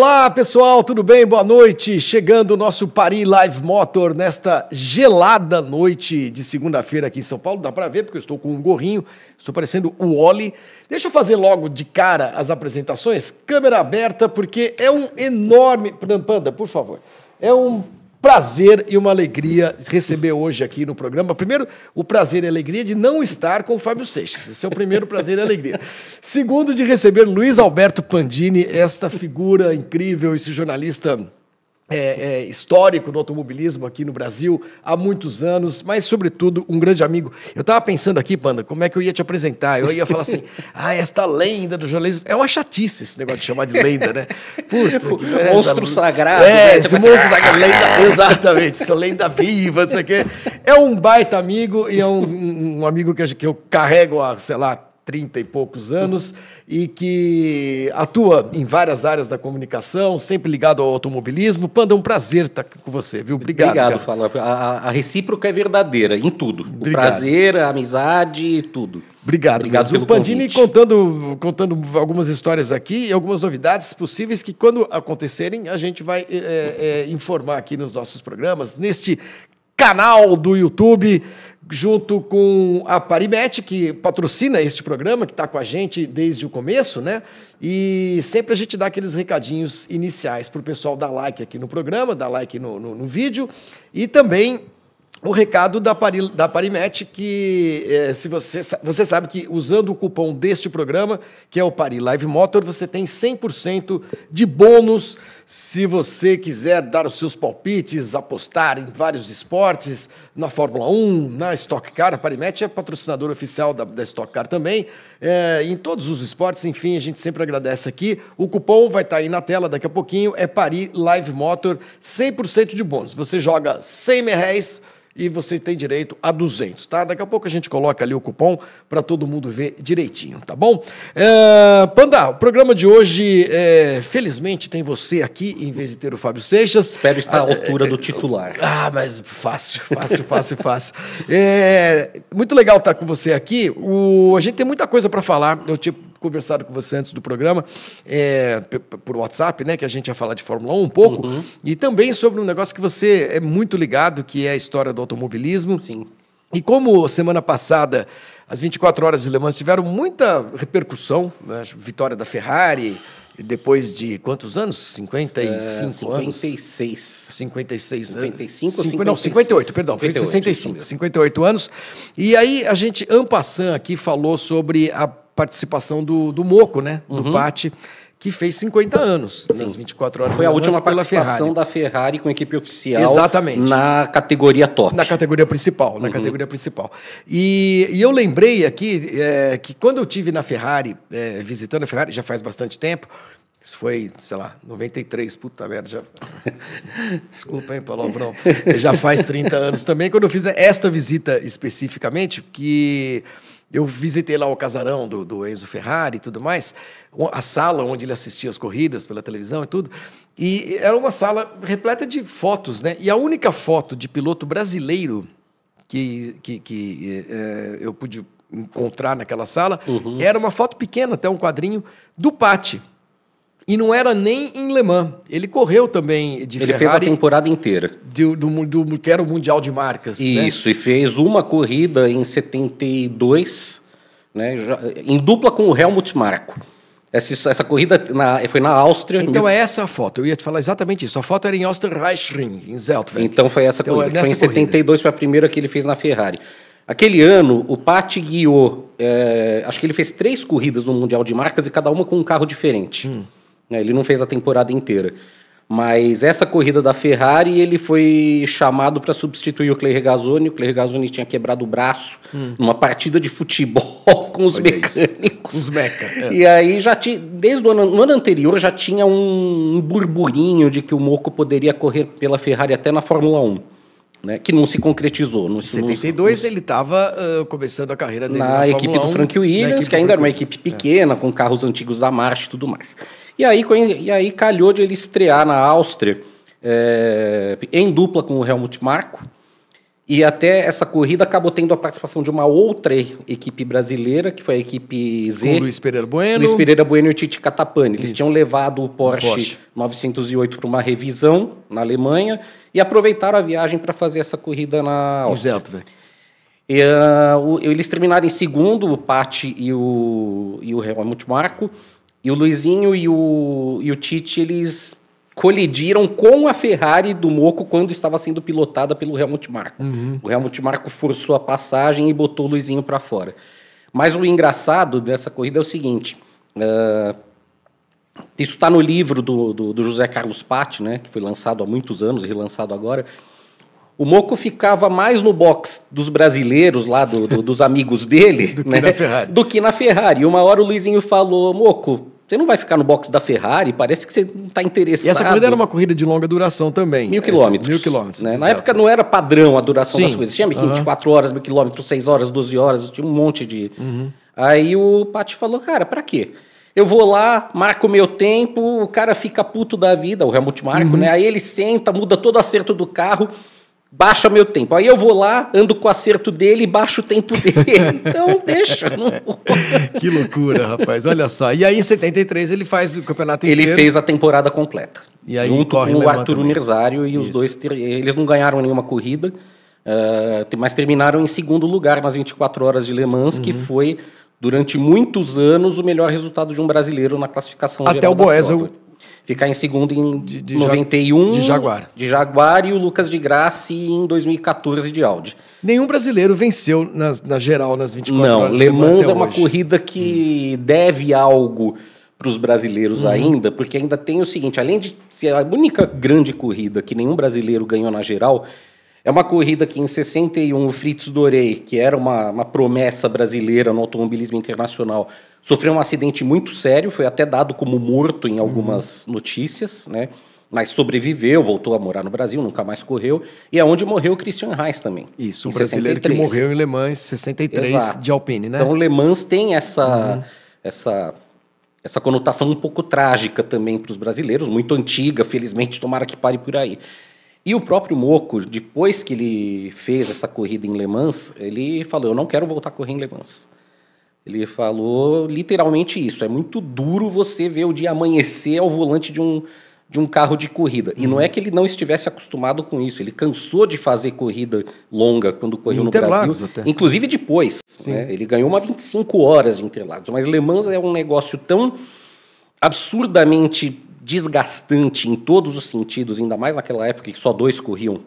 Olá pessoal, tudo bem? Boa noite. Chegando o nosso Paris Live Motor nesta gelada noite de segunda-feira aqui em São Paulo. Dá para ver porque eu estou com um gorrinho, estou parecendo o Oli. Deixa eu fazer logo de cara as apresentações. Câmera aberta porque é um enorme. Panda, por favor. É um prazer e uma alegria receber hoje aqui no programa. Primeiro, o prazer e alegria de não estar com o Fábio Seixas. Esse é o primeiro prazer e alegria. Segundo, de receber Luiz Alberto Pandini, esta figura incrível, esse jornalista é, é, histórico do automobilismo aqui no Brasil há muitos anos, mas, sobretudo, um grande amigo. Eu estava pensando aqui, Panda, como é que eu ia te apresentar? Eu ia falar assim: ah, esta lenda do jornalismo. É uma chatice esse negócio de chamar de lenda, né? Puta, monstro sagrado. É, né? esse monstro sagrado, lenda, exatamente, essa lenda viva, isso aqui. É um baita amigo e é um, um amigo que eu, que eu carrego há, sei lá, 30 e poucos anos e que atua em várias áreas da comunicação, sempre ligado ao automobilismo. Panda, é um prazer estar com você, viu? Obrigado. Obrigado, Fala. A, a, recíproca é verdadeira em tudo. Obrigado. O prazer, a amizade, tudo. Obrigado, Obrigado pelo O Pandini contando, contando algumas histórias aqui e algumas novidades possíveis que, quando acontecerem, a gente vai é, é, informar aqui nos nossos programas, neste canal do YouTube junto com a Parimet, que patrocina este programa, que está com a gente desde o começo, né? E sempre a gente dá aqueles recadinhos iniciais para o pessoal dar like aqui no programa, dar like no, no, no vídeo e também o recado da, Pari, da Parimet, que é, se você, você sabe que usando o cupom deste programa, que é o Pari Live Motor, você tem 100% de bônus se você quiser dar os seus palpites, apostar em vários esportes, na Fórmula 1, na Stock Car, a Parimet é patrocinador oficial da, da Stock Car também, é, em todos os esportes, enfim, a gente sempre agradece aqui. O cupom vai estar aí na tela daqui a pouquinho, é Pari Live Motor, 100% de bônus. Você joga 100 reais e você tem direito a 200, tá? Daqui a pouco a gente coloca ali o cupom para todo mundo ver direitinho, tá bom? É, Panda, o programa de hoje, é, felizmente, tem você aqui em vez de ter o Fábio Seixas. Espero estar à ah, altura é, do titular. Ah, mas fácil, fácil, fácil, fácil. É, muito legal estar com você aqui. O, a gente tem muita coisa para falar. Eu tipo conversado com você antes do programa, é, por WhatsApp, né, que a gente ia falar de Fórmula 1 um pouco, uhum. e também sobre um negócio que você é muito ligado, que é a história do automobilismo. Sim. E como semana passada as 24 horas de Le Mans tiveram muita repercussão, né, vitória da Ferrari, depois de quantos anos? 55 é, 56. anos? 56. 56 anos. 55 ou 56? Não, 58, perdão, 58, foi 65, 58 anos. E aí a gente, Ampassan aqui, falou sobre a participação do, do Moco, né? Do uhum. Pati, que fez 50 anos Sim. nas 24 horas. Foi a última participação Ferrari. da Ferrari com equipe oficial. Exatamente. Na categoria top. Na categoria principal, na uhum. categoria principal. E, e, eu lembrei aqui é, que quando eu tive na Ferrari, é, visitando a Ferrari, já faz bastante tempo, isso foi, sei lá, 93, puta merda. Já... Desculpa, hein, palavrão. já faz 30 anos também, quando eu fiz esta visita especificamente, que eu visitei lá o casarão do, do Enzo Ferrari e tudo mais, a sala onde ele assistia as corridas pela televisão e tudo. E era uma sala repleta de fotos, né? E a única foto de piloto brasileiro que, que, que é, eu pude encontrar naquela sala uhum. era uma foto pequena, até um quadrinho, do Pati. E não era nem em Le Mans. Ele correu também de Ele Ferrari. fez a temporada inteira. Do, do, do, que era o Mundial de Marcas. Né? Isso, né? e fez uma corrida em 72, né, já, em dupla com o Helmut Marko. Essa, essa corrida na, foi na Áustria. Então é essa a foto. Eu ia te falar exatamente isso. A foto era em Osterreichring, em Zeltweg. Então foi essa então, corrida. É foi em 72, foi a primeira que ele fez na Ferrari. Aquele ano, o Patti guiou. É, acho que ele fez três corridas no Mundial de Marcas e cada uma com um carro diferente. Hum. Né? Ele não fez a temporada inteira. Mas essa corrida da Ferrari, ele foi chamado para substituir o Clay Regazzoni. O Clay Regazzoni tinha quebrado o braço hum. numa partida de futebol com os Olha mecânicos. Os meca. É. E aí já tinha, desde o ano, no ano anterior já tinha um burburinho de que o Moco poderia correr pela Ferrari até na Fórmula 1 né, que não se concretizou. Em 72 não, ele estava uh, começando a carreira dele na, na equipe do Frank Williams, que ainda era uma equipe pequena, é. com carros antigos da March e tudo mais. E aí, e aí calhou de ele estrear na Áustria é, em dupla com o Helmut Marko. E até essa corrida acabou tendo a participação de uma outra equipe brasileira, que foi a equipe Z. Com Luiz Pereira Bueno. Luiz Pereira Bueno e o Tite Catapani. Eles Isso. tinham levado o Porsche, Porsche. 908 para uma revisão na Alemanha e aproveitaram a viagem para fazer essa corrida na Áustria. Exato, velho. E, uh, eles terminaram em segundo, o Patti e o, e o Helmut Marko. E o Luizinho e o, e o Tite, eles colidiram com a Ferrari do Moco quando estava sendo pilotada pelo Helmut Marko. Uhum. O Helmut Marko forçou a passagem e botou o Luizinho para fora. Mas o engraçado dessa corrida é o seguinte: uh, isso está no livro do, do, do, José Carlos Patti, né, que foi lançado há muitos anos e relançado agora. O Moco ficava mais no box dos brasileiros lá, do, do, dos amigos dele, do, né, que do que na Ferrari. Uma hora o Luizinho falou: Moco, você não vai ficar no box da Ferrari, parece que você não está interessado. E essa corrida era uma corrida de longa duração também. Mil quilômetros. Mil quilômetros. Né? Na época não era padrão a duração Sim. das coisas. Tinha 24 uhum. horas, mil quilômetros, 6 horas, 12 horas, tinha um monte de. Uhum. Aí o Pati falou, cara, para quê? Eu vou lá, marco o meu tempo, o cara fica puto da vida, o Helmut Marco, uhum. né? Aí ele senta, muda todo o acerto do carro baixa meu tempo. Aí eu vou lá, ando com o acerto dele e baixo o tempo dele. Então, deixa. Que loucura, rapaz. Olha só. E aí, em 73, ele faz o campeonato inteiro. Ele fez a temporada completa. E aí, junto com o Arthur Universário e Isso. os dois. Eles não ganharam nenhuma corrida, uh, mas terminaram em segundo lugar nas 24 horas de Le Mans, uhum. que foi. Durante muitos anos, o melhor resultado de um brasileiro na classificação Até o Boesel ficar em segundo em de, de 91 de Jaguar. De Jaguar e o Lucas de Graça em 2014 de Audi. Nenhum brasileiro venceu na, na geral nas 24 Não, horas. Não, Le Mans é uma hoje. corrida que hum. deve algo para os brasileiros hum. ainda, porque ainda tem o seguinte, além de ser a única grande corrida que nenhum brasileiro ganhou na geral, é uma corrida que em 61 o Fritz Dorey, que era uma, uma promessa brasileira no automobilismo internacional, Sofreu um acidente muito sério, foi até dado como morto em algumas uhum. notícias, né? Mas sobreviveu, voltou a morar no Brasil, nunca mais correu. E é onde morreu o Christian Reis também. Isso, um brasileiro 63. que morreu em Le Mans 63 Exato. de Alpine, né? Então Le Mans tem essa, uhum. essa, essa conotação um pouco trágica também para os brasileiros, muito antiga, felizmente, tomara que pare por aí. E o próprio Moco, depois que ele fez essa corrida em Le Mans, ele falou: Eu não quero voltar a correr em Le Mans. Ele falou literalmente isso. É muito duro você ver o dia amanhecer ao volante de um, de um carro de corrida. E não uhum. é que ele não estivesse acostumado com isso. Ele cansou de fazer corrida longa quando correu no Brasil. Até. Inclusive depois. Né? Ele ganhou uma 25 horas de Interlagos. Mas Le Mans é um negócio tão absurdamente desgastante em todos os sentidos, ainda mais naquela época que só dois corriam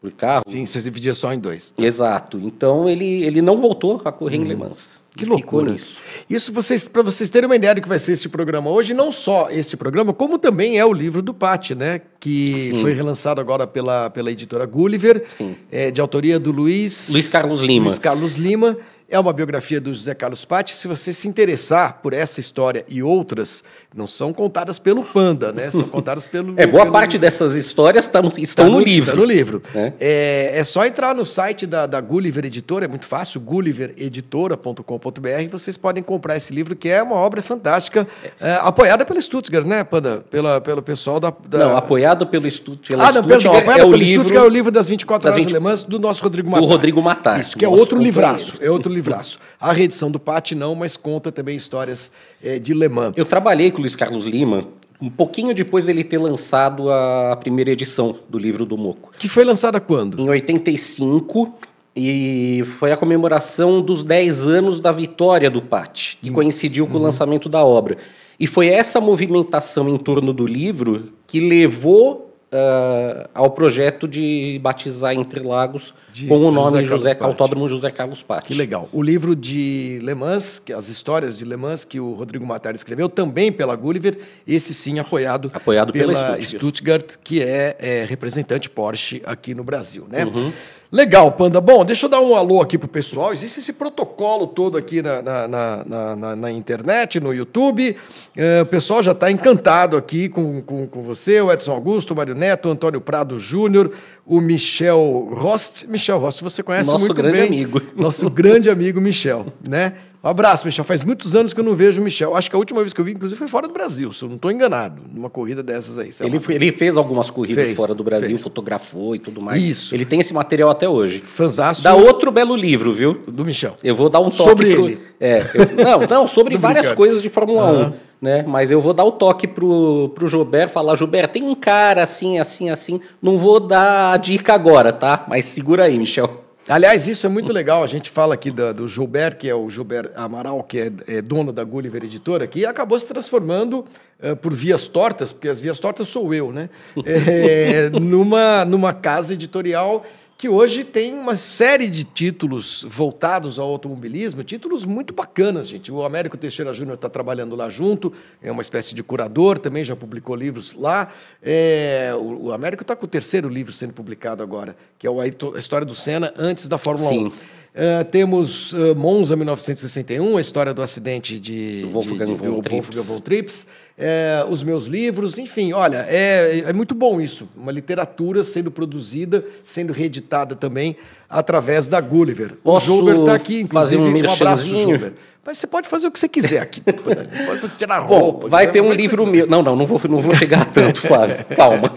por carro. Sim, você dividia só em dois. Exato. Então ele, ele não voltou a correr hum. em Le Mans. Que loucura. Isso, isso vocês, para vocês terem uma ideia do que vai ser este programa hoje, não só este programa, como também é o livro do Pati, né? Que Sim. foi relançado agora pela, pela editora Gulliver, é, de autoria do Luiz... Luiz Carlos Lima. Luiz Carlos Lima. É uma biografia do José Carlos Patti. Se você se interessar por essa história e outras, não são contadas pelo Panda, né? São contadas pelo. é, boa pelo... parte dessas histórias estão, estão tá no, no, livro. Está no livro. É. É, é, só entrar no site da, da Gulliver Editora, é muito fácil, gullivereditora.com.br. Vocês podem comprar esse livro, que é uma obra fantástica, é, apoiada pela Stuttgart, né, Panda? Pela, pelo pessoal da. da... Não, apoiado pelo Stuttgart. Ah, não, perdão, apoiado é pelo livro... Stuttgart é o livro das 24 das horas 20... alemãs do nosso Rodrigo Matar. Do Rodrigo Matar. Isso, que é outro livraço. É outro livraço. A reedição do Pati não, mas conta também histórias é, de Le Mans. Eu trabalhei com o Luiz Carlos Lima um pouquinho depois dele ter lançado a primeira edição do livro do Moco. Que foi lançada quando? Em 85 e foi a comemoração dos 10 anos da vitória do Pati, que hum. coincidiu com uhum. o lançamento da obra. E foi essa movimentação em torno do livro que levou uh, ao projeto de batizar Interlagos de com o nome José, José Autódromo José Carlos Patti. Que legal. O livro de Le Mans, que as histórias de Le Mans que o Rodrigo Matar escreveu, também pela Gulliver, esse sim apoiado, apoiado pela, pela Stuttgart. Stuttgart, que é, é, representante Porsche aqui no Brasil, né? Uhum. Legal, Panda. Bom, deixa eu dar um alô aqui pro pessoal. Existe esse protocolo todo aqui na, na, na, na, na internet, no YouTube. É, o pessoal já está encantado aqui com, com, com você, o Edson Augusto, o Mário Neto, o Antônio Prado Júnior, o Michel Rost. Michel Rost, você conhece Nosso muito grande bem. amigo. Nosso grande amigo Michel, né? Um abraço, Michel. Faz muitos anos que eu não vejo o Michel. Acho que a última vez que eu vi, inclusive, foi fora do Brasil, se eu não estou enganado, numa corrida dessas aí. Ele, foi, ele, fez algumas corridas fez, fora do Brasil, fez. fotografou e tudo mais. Isso. Ele tem esse material até hoje. Fanzaço. Dá outro belo livro, viu? Do Michel. Eu vou dar um toque. Sobre pro... ele. É, eu... não, não, sobre várias coisas de Fórmula uhum. 1. Né? Mas eu vou dar o toque pro, pro Jober, falar, Jober, tem um cara assim, assim, assim. Não vou dar a dica agora, tá? Mas segura aí, Michel. Aliás, isso é muito legal. A gente fala aqui do, do Gilbert, que é o Gilbert Amaral, que é, é dono da Gulliver Editora, que acabou se transformando uh, por vias tortas, porque as vias tortas sou eu, né? É, numa, numa casa editorial que hoje tem uma série de títulos voltados ao automobilismo, títulos muito bacanas, gente. O Américo Teixeira Júnior está trabalhando lá junto, é uma espécie de curador, também já publicou livros lá. É, o, o, Américo está com o terceiro livro sendo publicado agora, que é a história do Senna antes da Fórmula Sim. 1. Uh, temos uh, Monza 1961, a história do acidente de, Wolfgang, de, de, von, Wolfgang von Trips é, os meus livros, enfim, olha, é, é muito bom isso, uma literatura sendo produzida, sendo reeditada também através da Gulliver. Posso o Gilbert está aqui, inclusive, um, um abraço, Gilbert. Mas você pode fazer o que você quiser aqui. pode você tirar roupa. Bom, vai ter um livro meu. Não, não, não vou, não vou chegar tanto, Flávio. Calma.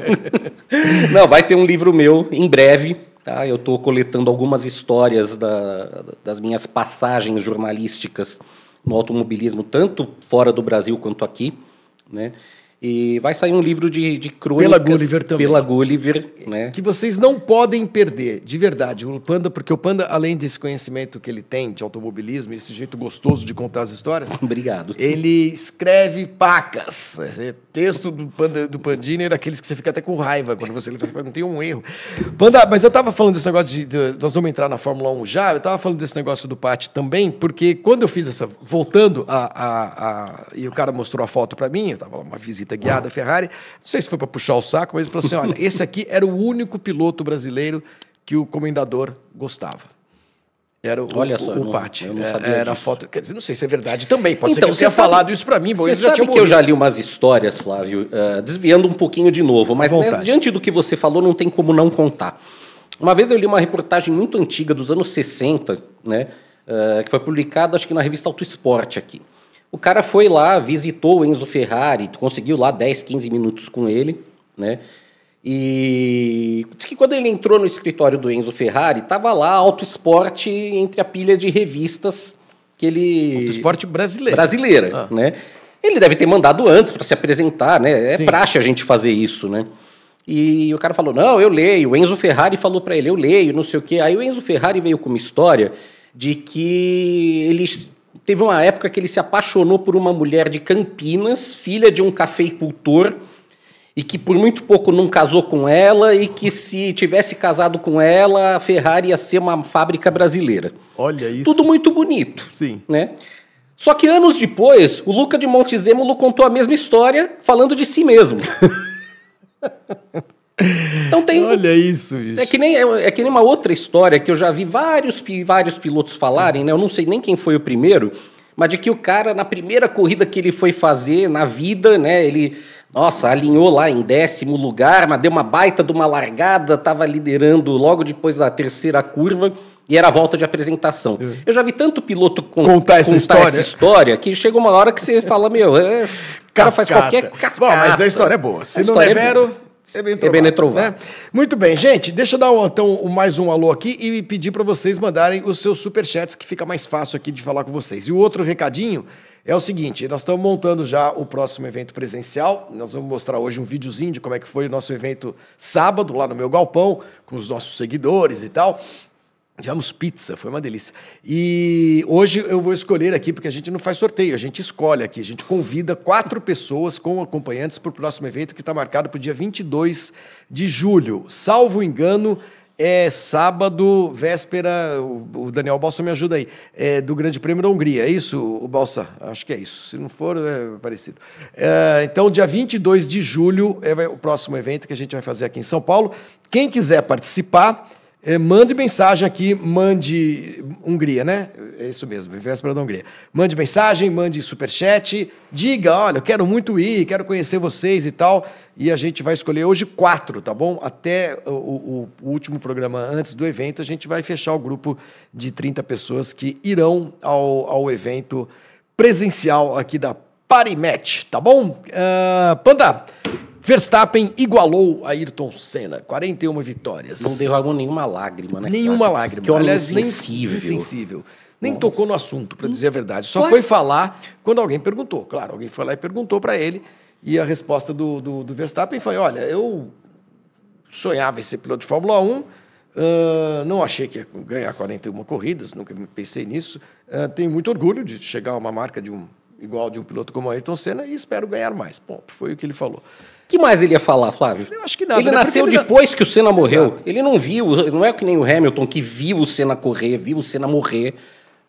não, vai ter um livro meu em breve. Tá? Eu estou coletando algumas histórias da, das minhas passagens jornalísticas no automobilismo, tanto fora do Brasil quanto aqui né? E vai sair um livro de, de crônicas pela Gulliver também. Pela Gulliver, né? Que vocês não podem perder, de verdade. O Panda, porque o Panda, além desse conhecimento que ele tem de automobilismo, esse jeito gostoso de contar as histórias. Obrigado. Ele escreve pacas. É texto do, Panda, do Pandini é daqueles que você fica até com raiva quando você lê, não tem um erro. Panda, mas eu estava falando desse negócio de, de, Nós vamos entrar na Fórmula 1 já, eu estava falando desse negócio do Pati também, porque quando eu fiz essa. Voltando a. a, a e o cara mostrou a foto para mim, eu estava uma visita visita guiada Ferrari. Não sei se foi para puxar o saco, mas ele falou assim: olha, esse aqui era o único piloto brasileiro que o comendador gostava. Era o, Olha só, o, o Pati. É, era a foto. Quer dizer, não sei se é verdade também. Pode então, ser que tenha sabe, falado isso para mim. Você já sabe que eu já li umas histórias, Flávio, uh, desviando um pouquinho de novo, mas né, diante do que você falou, não tem como não contar. Uma vez eu li uma reportagem muito antiga, dos anos 60, né, uh, que foi publicada, acho que na revista Auto Esporte aqui. O cara foi lá, visitou o Enzo Ferrari, conseguiu lá 10, 15 minutos com ele, né? E diz que quando ele entrou no escritório do Enzo Ferrari, tava lá Auto Esporte entre a pilha de revistas que ele. Auto Esporte brasileiro. Brasileira, ah. né? Ele deve ter mandado antes para se apresentar, né? É Sim. praxe a gente fazer isso, né? E o cara falou: Não, eu leio. O Enzo Ferrari falou para ele: Eu leio, não sei o quê. Aí o Enzo Ferrari veio com uma história de que ele teve uma época que ele se apaixonou por uma mulher de Campinas, filha de um cafeicultor, e que por muito pouco não casou com ela, e que se tivesse casado com ela, a Ferrari ia ser uma fábrica brasileira. Olha isso. Tudo muito bonito. Sim. Né? Só que anos depois, o Luca de Montezemolo contou a mesma história, falando de si mesmo. Então tem. Olha isso, bicho. É que, nem, é, é, que nem uma outra história que eu já vi vários, vários pilotos falarem, né? Eu não sei nem quem foi o primeiro, mas de que o cara, na primeira corrida que ele foi fazer na vida, né? Ele, nossa, alinhou lá em décimo lugar, mas deu uma baita de uma largada, estava liderando logo depois da terceira curva. E era a volta de apresentação. É. Eu já vi tanto piloto con contar, essa, contar história. essa, história. que chega uma hora que você fala, meu, é, o cara faz qualquer cascata. Bom, mas a história é boa. Se a não é vero, é bem trovado. É bem trovado. Né? Muito bem, gente. Deixa eu dar um, então mais um alô aqui e pedir para vocês mandarem os seus superchats, que fica mais fácil aqui de falar com vocês. E o outro recadinho é o seguinte: nós estamos montando já o próximo evento presencial. Nós vamos mostrar hoje um videozinho de como é que foi o nosso evento sábado, lá no meu galpão, com os nossos seguidores e tal. Tivemos pizza, foi uma delícia. E hoje eu vou escolher aqui, porque a gente não faz sorteio, a gente escolhe aqui. A gente convida quatro pessoas com acompanhantes para o próximo evento que está marcado para o dia 22 de julho. Salvo engano, é sábado, véspera. O, Daniel Balsa me ajuda aí. É do Grande Prêmio da Hungria, é isso, o Balsa? Acho que é isso. Se não for, é parecido. É, então, dia 22 de julho é o próximo evento que a gente vai fazer aqui em São Paulo. Quem quiser participar É, mande mensagem aqui, mande Hungria, né? É isso mesmo, véspera da Hungria. Mande mensagem, mande superchat, diga, olha, eu quero muito ir, quero conhecer vocês e tal. E a gente vai escolher hoje quatro, tá bom? Até o, o, o último programa antes do evento, a gente vai fechar o grupo de 30 pessoas que irão ao, ao evento presencial aqui da Parimatch, tá bom? Uh, Panda, Verstappen igualou Ayrton Senna, 41 vitórias. Não derramou nenhuma lágrima, né? Nenhuma cara? lágrima. Que Aliás, insensível. Nem, insensível. Nem tocou no assunto, para dizer a verdade. Só foi falar quando alguém perguntou. Claro, alguém foi lá e perguntou para ele. E a resposta do, do, do, Verstappen foi: olha, eu sonhava em ser piloto de Fórmula 1, uh, não achei que ia ganhar 41 corridas, nunca pensei nisso. Uh, tenho muito orgulho de chegar a uma marca de um igual de um piloto como Ayrton Senna e espero ganhar mais. Ponto. Foi o que ele falou que mais ele ia falar, Flávio? Eu acho que nada. Ele né? nasceu ele depois que o Senna morreu. Exato. Ele não viu, não é que nem o Hamilton que viu o Senna correr, viu o Senna morrer.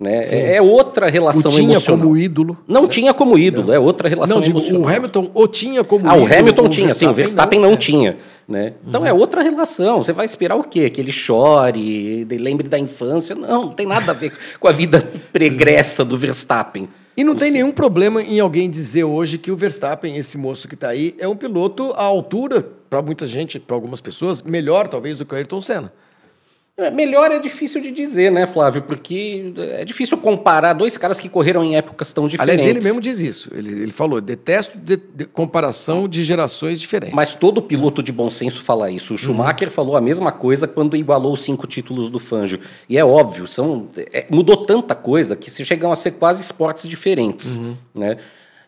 Né? É, é outra relação o tinha emocional. como ídolo. Não né? tinha como ídolo, é, é outra relação não, digo, emocional. O Hamilton o tinha como ah, ídolo. Ah, o Hamilton tinha, sim, o Verstappen não, não é. tinha. Né? Então uhum. é outra relação. Você vai esperar o quê? Que ele chore, lembre da infância? Não, não tem nada a ver com a vida pregressa do Verstappen. E não tem nenhum problema em alguém dizer hoje que o Verstappen, esse moço que está aí, é um piloto à altura, para muita gente, para algumas pessoas, melhor talvez do que o Ayrton Senna. É, melhor é difícil de dizer, né, Flávio? Porque é difícil comparar dois caras que correram em épocas tão diferentes. Aliás, ele mesmo diz isso. Ele, ele falou: detesto de, de comparação de gerações diferentes. Mas todo piloto de bom senso fala isso. O. Schumacher uhum. falou a mesma coisa quando igualou os cinco títulos do Fangio. E é óbvio, são, é, mudou tanta coisa que se chegam a ser quase esportes diferentes. Uhum. Né?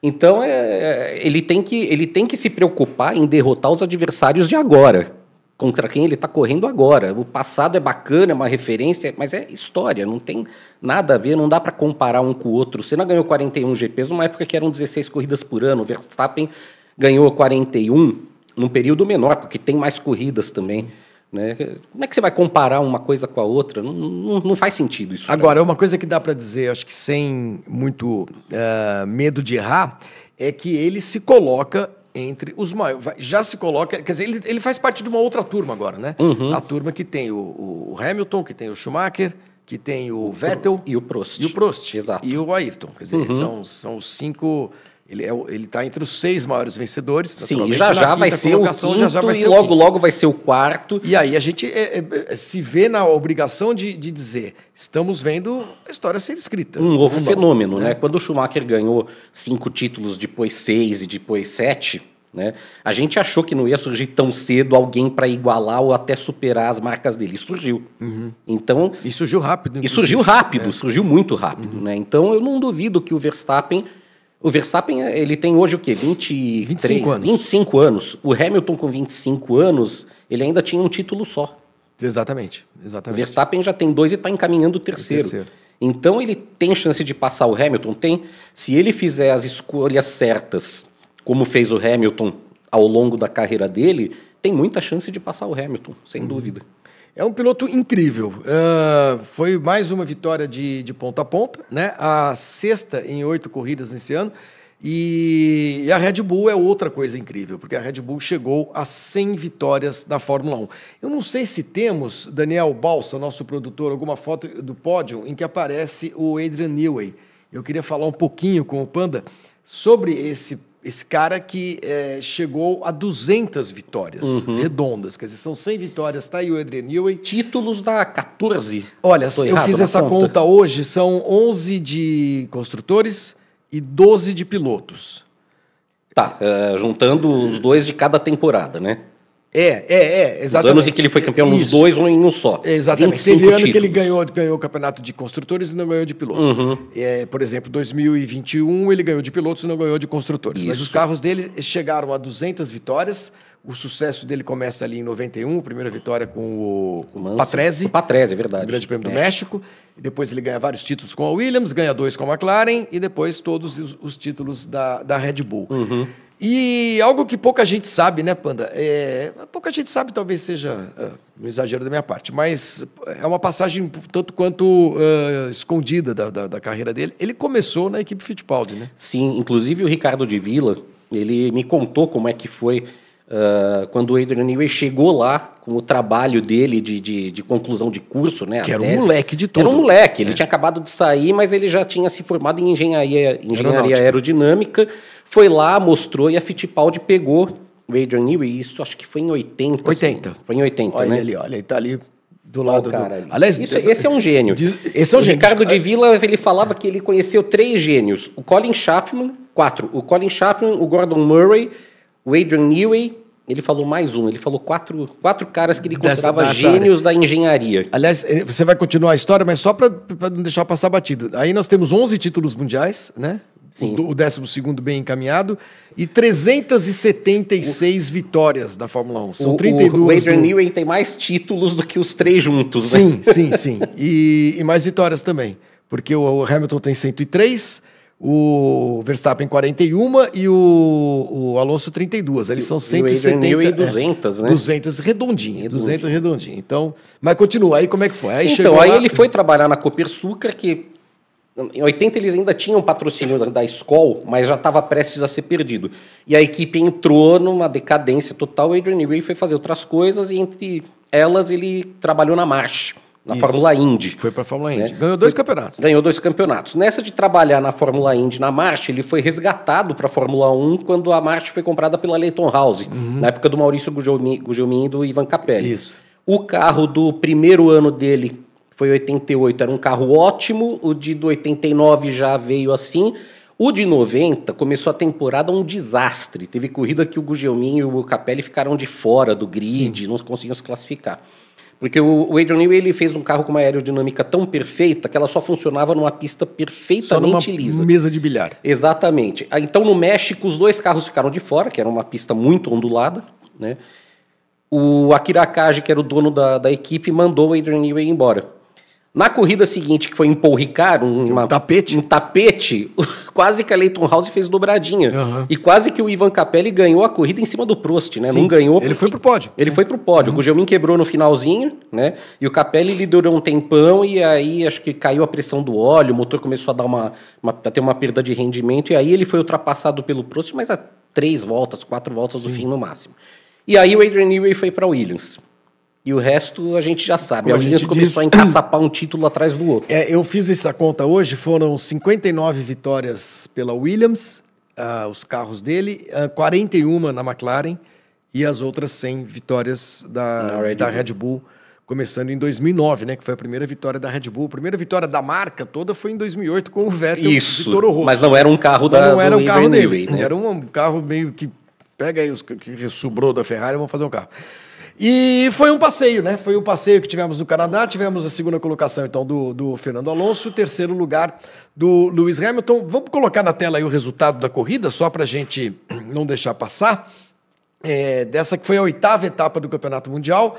Então, é, é ele, tem que, ele tem que se preocupar em derrotar os adversários de agora contra quem ele está correndo agora. O passado é bacana, é uma referência, mas é história, não tem nada a ver, não dá para comparar um com o outro. O Senna ganhou 41 GPs numa época que eram 16 corridas por ano, o Verstappen ganhou 41 num período menor, porque tem mais corridas também. Né? Como é que você vai comparar uma coisa com a outra? Não, não, não faz sentido isso. Agora, uma coisa que dá para dizer, acho que sem muito uh, medo de errar, é que ele se coloca entre os maiores. Já se coloca. Quer dizer, ele, ele faz parte de uma outra turma agora, né? Uhum. A turma que tem o, o, Hamilton, que tem o Schumacher, que tem o Vettel. E o Prost. E o Prost. Exato. E o Ayrton. Quer dizer, uhum. são, são os cinco. Ele é, está entre os seis maiores vencedores. Sim, já já vai ser o quinto já já vai e ser logo logo vai ser o quarto. E aí a gente é, é, é, se vê na obrigação de, de dizer, estamos vendo a história ser escrita. Um novo fenômeno, né? né? Quando o Schumacher ganhou cinco títulos, depois seis e depois sete, né? A gente achou que não ia surgir tão cedo alguém para igualar ou até superar as marcas dele. E surgiu. Uhum. Então, e surgiu rápido. Inclusive. E surgiu rápido, é. surgiu muito rápido. Uhum. Né? Então eu não duvido que o Verstappen o Verstappen, ele tem hoje o quê? 23, 25 anos. 25 anos. O Hamilton, com 25 anos, ele ainda tinha um título só. Exatamente. exatamente. O Verstappen já tem dois e está encaminhando o terceiro. o terceiro. Então ele tem chance de passar o Hamilton? Tem. Se ele fizer as escolhas certas, como fez o Hamilton ao longo da carreira dele, tem muita chance de passar o Hamilton, sem uhum. dúvida. É um piloto incrível. Uh, foi mais uma vitória de, de ponta a ponta, né? A sexta em oito corridas nesse ano. E, e, a Red Bull é outra coisa incrível, porque a Red Bull chegou a 100 vitórias na Fórmula 1. Eu não sei se temos, Daniel Balsa, nosso produtor, alguma foto do pódio em que aparece o Adrian Newey. Eu queria falar um pouquinho com o Panda sobre esse esse cara que é, chegou a 200 vitórias uhum. redondas, quer dizer, são 100 vitórias, tá aí o Adrian Newey. Títulos da 14. Olha, Tô eu fiz essa conta. conta hoje, são 11 de construtores e 12 de pilotos. Tá, uh, juntando os dois de cada temporada, né? É, é, é, exatamente. Os anos em que ele foi campeão nos dois ou em um só. Exatamente. Teve ano títulos. que ele ganhou, ganhou o campeonato de construtores e não ganhou de pilotos. Uhum. É, por exemplo, 2021 ele ganhou de pilotos e não ganhou de construtores. Isso. Mas os carros dele chegaram a 200 vitórias. O sucesso dele começa ali em 91, primeira vitória com o, o Patrese. O Patrese, é verdade. O Grande Prêmio México. do México. E depois ele ganha vários títulos com a Williams, ganha dois com a McLaren e depois todos os, os títulos da, da Red Bull. Uhum. E algo que pouca gente sabe, né, Panda? É, pouca gente sabe, talvez seja uh, um exagero da minha parte, mas é uma passagem tanto quanto uh, escondida da, da, da, carreira dele. Ele começou na equipe Fittipaldi, né? Sim, inclusive o Ricardo de Vila, ele me contou como é que foi Uh, quando o Adrian Newey chegou lá com o trabalho dele de, de, de conclusão de curso, né? Que era tese, um moleque de tudo. Era um moleque, ele é. tinha acabado de sair, mas ele já tinha se formado em engenharia, engenharia aerodinâmica, foi lá, mostrou e a Fittipaldi pegou o Adrian Newey, isso acho que foi em 80. 80. Assim, foi em 80, olha né? Ele, olha, ele tá ali do lado cara, do... Aliás, isso, esse é um gênio. Esse é um o gênio. Ricardo de Villa, ele falava que ele conheceu três gênios. O Colin Chapman, quatro. O Colin Chapman, o Gordon Murray, o Adrian Newey ele falou mais um, ele falou quatro, quatro caras que ele considerava dessa, dessa gênios da engenharia. Aliás, eh, você vai continuar a história, mas só para não deixar passar batido. Aí nós temos 11 títulos mundiais, né? Sim. O, o 12 bem encaminhado e 376 o, vitórias da Fórmula 1. São o, 32. O Adrian do... Newey tem mais títulos do que os três juntos, sim, né? Sim, sim, sim. E, e mais vitórias também. Porque o Hamilton tem 103, o Verstappen 41 e o, o Alonso 32. Eles são 170. E 200, é, né? 200 redondinho, redondinho. 200 redondinho. Então, mas continua aí como é que foi? Aí então, aí lá... ele foi trabalhar na Copersucar que em 80 eles ainda tinham patrocínio da, da Skoll, mas já estava prestes a ser perdido. E a equipe entrou numa decadência total. O Adrian Newey foi fazer outras coisas e entre elas ele trabalhou na March na Isso. Fórmula Indy. Foi para a Fórmula Indy. Né? Ganhou dois foi, campeonatos. Ganhou dois campeonatos. Nessa de trabalhar na Fórmula Indy, na March, ele foi resgatado para a Fórmula 1 quando a March foi comprada pela Leighton House, uhum. na época do Maurício Gugelmin e do Ivan Capelli. Isso. O carro do primeiro ano dele foi 88, era um carro ótimo, o de 89 já veio assim. O de 90 começou a temporada um desastre. Teve corrida que o Gugelmin e o Capelli ficaram de fora do grid, Sim. não conseguiam se classificar. Porque o, Adrian Newey ele fez um carro com uma aerodinâmica tão perfeita que ela só funcionava numa pista perfeitamente só lisa. mesa de bilhar. Exatamente. Ah, então no México os dois carros ficaram de fora, que era uma pista muito ondulada, né? O Akira Kaji, que era o dono da, da equipe, mandou o Adrian Newey embora. Na corrida seguinte, que foi em Paul Ricard, um, uma, um tapete, um tapete quase que a Leighton House fez dobradinha. Uhum. E quase que o Ivan Capelli ganhou a corrida em cima do Prost, né? Sim, Não ganhou. Ele foi pro pódio. Ele foi pro pódio. Uhum. O Gugelmin quebrou no finalzinho, né? E o Capelli liderou um tempão e aí acho que caiu a pressão do óleo, o motor começou a dar uma, uma a ter uma perda de rendimento e aí ele foi ultrapassado pelo Prost, mas a três voltas, quatro voltas Sim. do fim no máximo. E aí o Adrian Newey foi para Williams. E o resto a gente já sabe. Como a Williams começou diz... a encaçapar um título atrás do outro. É, eu fiz essa conta hoje, foram 59 vitórias pela Williams, uh, os carros dele, uh, ah, 41 na McLaren e as outras 100 vitórias da, Red, da Bull. Red Bull, começando em 2009, né, que foi a primeira vitória da Red Bull. A primeira vitória da marca toda foi em 2008 com o Vettel Isso, de Toro Rosso. Mas não era um carro da Não era um carro dele, né? era um carro meio que pega aí os que sobrou da Ferrari, vamos fazer um carro. E foi um passeio, né? Foi um passeio que tivemos no Canadá, tivemos a segunda colocação, então, do, do Fernando Alonso, terceiro lugar do Lewis Hamilton. Vamos colocar na tela aí o resultado da corrida, só para a gente não deixar passar. É, dessa que foi a oitava etapa do Campeonato Mundial,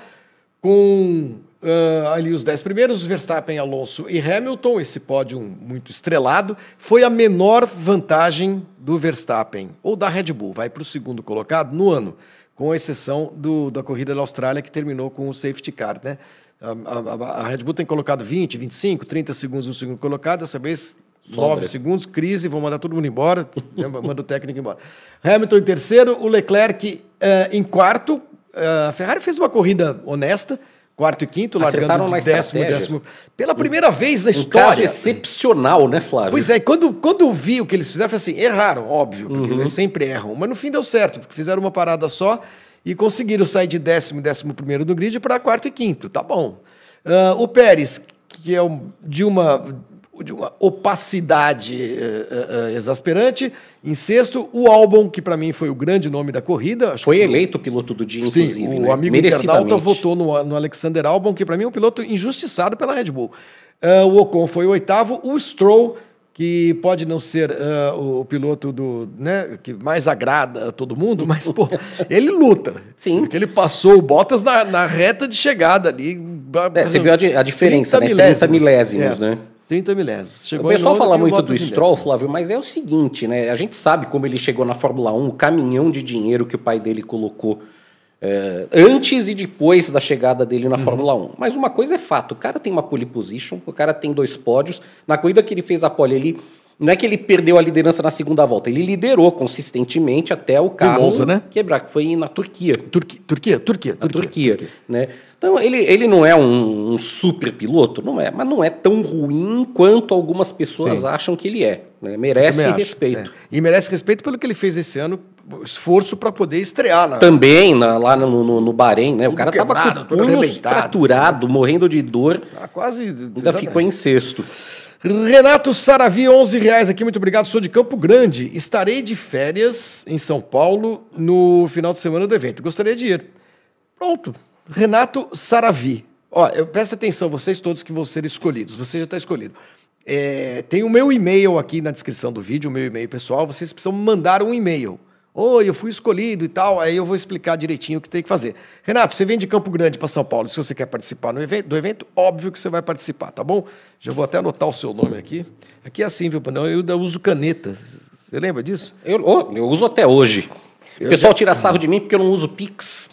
com uh, ali os dez primeiros, Verstappen, Alonso e Hamilton, esse pódio muito estrelado. Foi a menor vantagem do Verstappen, ou da Red Bull, vai para o segundo colocado no ano com exceção do, da corrida da Austrália, que terminou com o safety car. Né? A, a, a Red Bull tem colocado 20, 25, 30 segundos no segundo colocado, dessa vez Sobra. 9 segundos, crise, vão mandar todo mundo embora, né? manda o técnico embora. Hamilton em terceiro, o Leclerc uh, em quarto. Uh, a Ferrari fez uma corrida honesta, quarto e quinto, largando de décimo, décimo. Pela primeira vez na história. Um excepcional, né, Flávio? Pois é, quando, quando eu vi o que eles fizeram, foi assim, erraram, óbvio, porque uhum. eles sempre erram. Mas no fim deu certo, porque fizeram uma parada só e conseguiram sair de décimo, décimo primeiro no grid para quarto e quinto. Tá bom. Uh, o Pérez, que é um, de uma de uma opacidade uh, uh, exasperante. Em sexto, o Albon, que para mim foi o grande nome da corrida. foi eleito o piloto do dia, inclusive. Sim, o né? amigo internauta votou no, no, Alexander Albon, que para mim é um piloto injustiçado pela Red Bull. Uh, o Ocon foi o oitavo. O Stroll, que pode não ser o, o, piloto do, né, que mais agrada a todo mundo, mas pô, ele luta. Sim. Porque ele passou o Bottas na, na reta de chegada ali. É, você viu a, a diferença, 30 né? Milésimos, 30 milésimos, é. né? 30 milésimos. Chegou o pessoal fala muito do Stroll, Flávio, mas é o seguinte, né? A gente sabe como ele chegou na Fórmula 1, o caminhão de dinheiro que o pai dele colocou é, antes e depois da chegada dele na uhum. Fórmula 1. Mas uma coisa é fato, o cara tem uma pole position, o cara tem dois pódios. Na corrida que ele fez a pole ali, Não é que ele perdeu a liderança na segunda volta, ele liderou consistentemente até o carro Monza, né? quebrar, que foi na Turquia. Turquia, Turquia, Turquia. Na Turquia, Turquia. né? Então, ele, ele não é um, um, super piloto, não é, mas não é tão ruim quanto algumas pessoas Sim. acham que ele é. Né? Merece respeito. É. E merece respeito pelo que ele fez esse ano, esforço para poder estrear. Na... Também, na, lá no, no, no, Bahrein, né? Tudo o cara quebrado, tava com o punho fraturado, morrendo de dor. Ah, quase. Ainda exatamente. ficou em sexto. Renato Saravi, 11 reais aqui, muito obrigado. Sou de Campo Grande. Estarei de férias em São Paulo no final de semana do evento. Gostaria de ir. Pronto. Renato Saravi. Ó, eu presta atenção, vocês todos que vão ser escolhidos. Você já está escolhido. É, tem o meu e-mail aqui na descrição do vídeo, o meu e-mail pessoal. Vocês precisam mandar um e-mail. Oi, eu fui escolhido e tal. Aí eu vou explicar direitinho o que tem que fazer. Renato, você vem de Campo Grande para São Paulo. Se você quer participar evento, do evento, óbvio que você vai participar, tá bom? Já vou até anotar o seu nome aqui. Aqui é assim, viu, Não, eu uso caneta. Você lembra disso? Eu, eu uso até hoje. Eu o pessoal já... tira sarro de mim porque eu não uso Pix.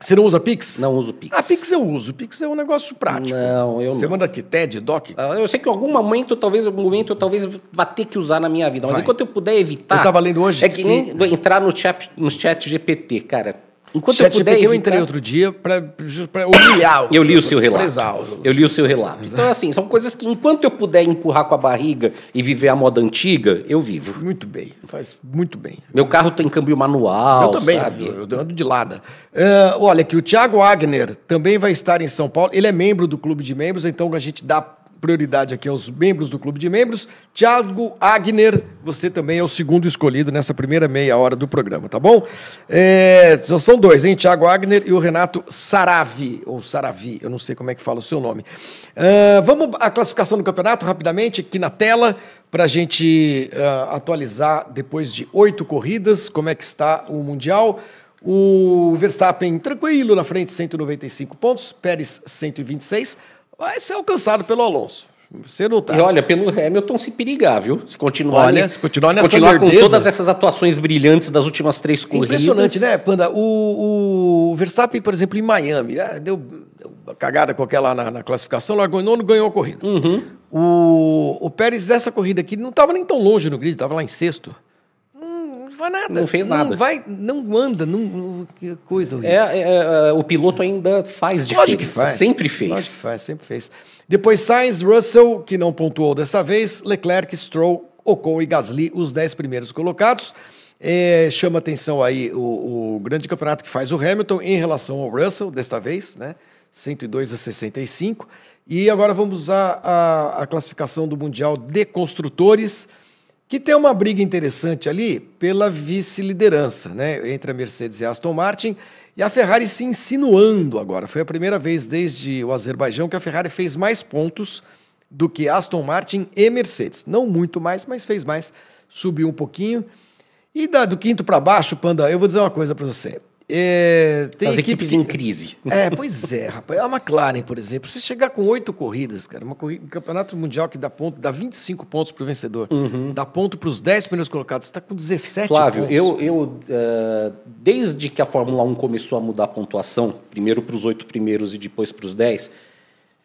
Você não usa Pix? Não uso Pix. Ah, Pix eu uso. Pix é um negócio prático. Não, eu Você não. manda aqui, TED, DOC? Ah, eu sei que em algum momento, talvez, algum momento, eu talvez vá ter que usar na minha vida. Mas Vai. enquanto eu puder evitar. Eu estava lendo hoje. É que, que... nem entrar no chat, no chat GPT, cara. Enquanto Chat eu puder GPT, evitar... eu entrei outro dia para humilhar. eu li o seu relato. Eu li o seu relato. Então, assim, são coisas que enquanto eu puder empurrar com a barriga e viver a moda antiga, eu vivo. Muito bem, faz muito bem. Meu carro tem câmbio manual, Eu também, sabe? eu ando de lada. Uh, olha, que o Thiago Wagner também vai estar em São Paulo. Ele é membro do clube de membros, então a gente dá prioridade aqui aos membros do clube de membros. Tiago Agner, você também é o segundo escolhido nessa primeira meia hora do programa, tá bom? É, são dois, hein? Tiago Agner e o Renato Saravi, ou Saravi, eu não sei como é que fala o seu nome. Uh, vamos à classificação do campeonato rapidamente aqui na tela para a gente uh, atualizar depois de oito corridas como é que está o Mundial. O Verstappen tranquilo na frente, 195 pontos, Pérez 126 vai ser alcançado pelo Alonso. Você não tá. E olha, pelo Hamilton se perigar, viu? Se continuar, olha, se continuar, se continuar com todas essas atuações brilhantes das últimas três corridas. Impressionante, né, Panda? O, o Verstappen, por exemplo, em Miami, é, deu, deu uma cagada qualquer lá na, na classificação, largou em nono, ganhou a corrida. Uhum. O, o Pérez dessa corrida aqui não estava nem tão longe no grid, estava lá em sexto faz nada. Não fez nada. Não vai, não anda, não, que coisa É, é, é, o piloto ainda faz diferença. Lógico que faz. Sempre fez. Lógico que faz, sempre fez. Depois Sainz, Russell, que não pontuou dessa vez, Leclerc, Stroll, Ocon e Gasly, os 10 primeiros colocados. É, chama atenção aí o, o, grande campeonato que faz o Hamilton em relação ao Russell, desta vez, né? 102 a 65. E agora vamos à, à, à classificação do Mundial de Construtores que tem uma briga interessante ali pela vice-liderança, né, entre a Mercedes e a Aston Martin, e a Ferrari se insinuando agora. Foi a primeira vez desde o Azerbaijão que a Ferrari fez mais pontos do que Aston Martin e Mercedes. Não muito mais, mas fez mais, subiu um pouquinho. E da, do quinto para baixo, Panda, eu vou dizer uma coisa para você. É, tem As equipes em crise. É, pois é, rapaz. A McLaren, por exemplo, você chegar com oito corridas, cara, uma corrida, um campeonato mundial que dá ponto, dá 25 pontos para o vencedor, uhum. dá ponto para os 10 primeiros colocados, você está com 17 Flávio, pontos. eu, eu uh, desde que a Fórmula 1 começou a mudar a pontuação, primeiro para os oito primeiros e depois para os 10,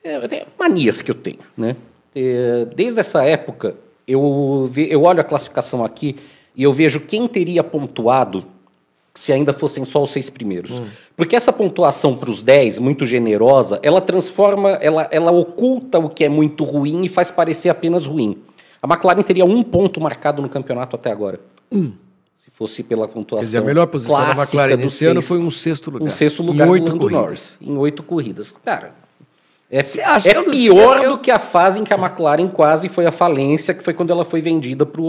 é, manias que eu tenho, né? É, desde essa época, eu, eu olho a classificação aqui e eu vejo quem teria pontuado se ainda fossem só os seis primeiros. Hum. Porque essa pontuação para os dez, muito generosa, ela transforma, ela, ela oculta o que é muito ruim e faz parecer apenas ruim. A McLaren teria um ponto marcado no campeonato até agora. Um. Se fosse pela pontuação. Quer dizer, a melhor posição da McLaren nesse ano foi um sexto lugar. Um sexto lugar em oito corridas. Norris, em oito corridas. Cara, é, é pior do que a fase em que a McLaren quase foi à falência, que foi quando ela foi vendida para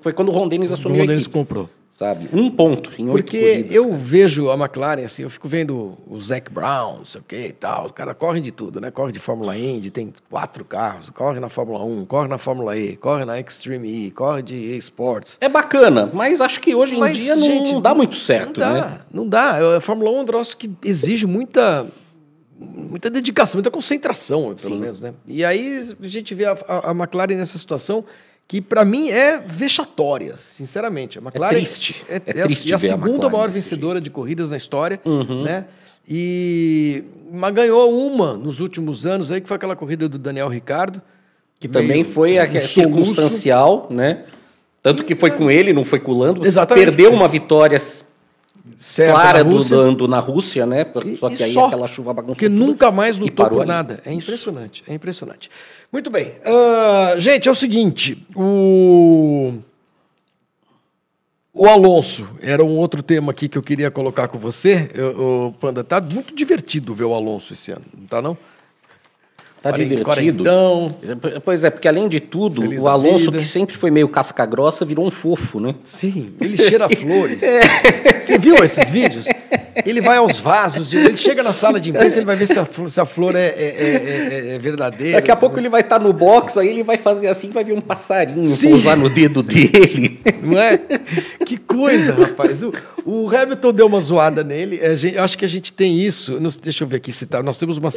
Foi quando o Ron Dennis assumiu o Ron Dennis comprou sabe? Um ponto em oito Porque corridas, eu cara. vejo a McLaren, assim, eu fico vendo o Zac Brown, não sei o que e tal, os caras correm de tudo, né? Corre de Fórmula Indy, tem quatro carros, corre na Fórmula 1, corre na Fórmula E, corre na Extreme E, corre de eSports. É bacana, mas acho que hoje em mas, dia não, gente, não, dá muito certo, não dá, né? Não dá, a Fórmula 1 é um troço que exige muita muita dedicação, muita concentração, pelo Sim. menos, né? E aí a gente vê a, a, a McLaren nessa situação que para mim é vexatória, sinceramente. A McLaren é triste. É, é, é triste a, é a segunda a maior vencedora de corridas na história, uhum. né? E mas ganhou uma nos últimos anos aí que foi aquela corrida do Daniel Ricardo. Que também foi um circunstancial, né? Tanto que foi com ele, não foi com o Lando. Exatamente. Perdeu uma vitória certo, clara do Lando na Rússia, né? Só que aí só, aquela chuva bagunçou. Porque nunca mais lutou por ali. nada. É impressionante, é impressionante. Muito bem. Uh, gente, é o seguinte, o... O Alonso era um outro tema aqui que eu queria colocar com você. O Panda, tá muito divertido ver o Alonso esse ano, não tá não? Tá divertido. Quarentão. Pois é, porque além de tudo, Feliz o Alonso, que sempre foi meio casca grossa, virou um fofo, né? Sim, ele cheira flores. É. Você viu esses vídeos? Ele vai aos vasos, ele chega na sala de imprensa, ele vai ver se a flor, se a flor é, é, é, é verdadeira. Daqui a pouco ele vai estar tá no box, aí ele vai fazer assim, vai ver um passarinho pousar no dedo dele. Não é? Que coisa, rapaz. O, o Hamilton deu uma zoada nele. Gente, eu acho que a gente tem isso. deixa eu ver aqui se tá. Nós temos uma.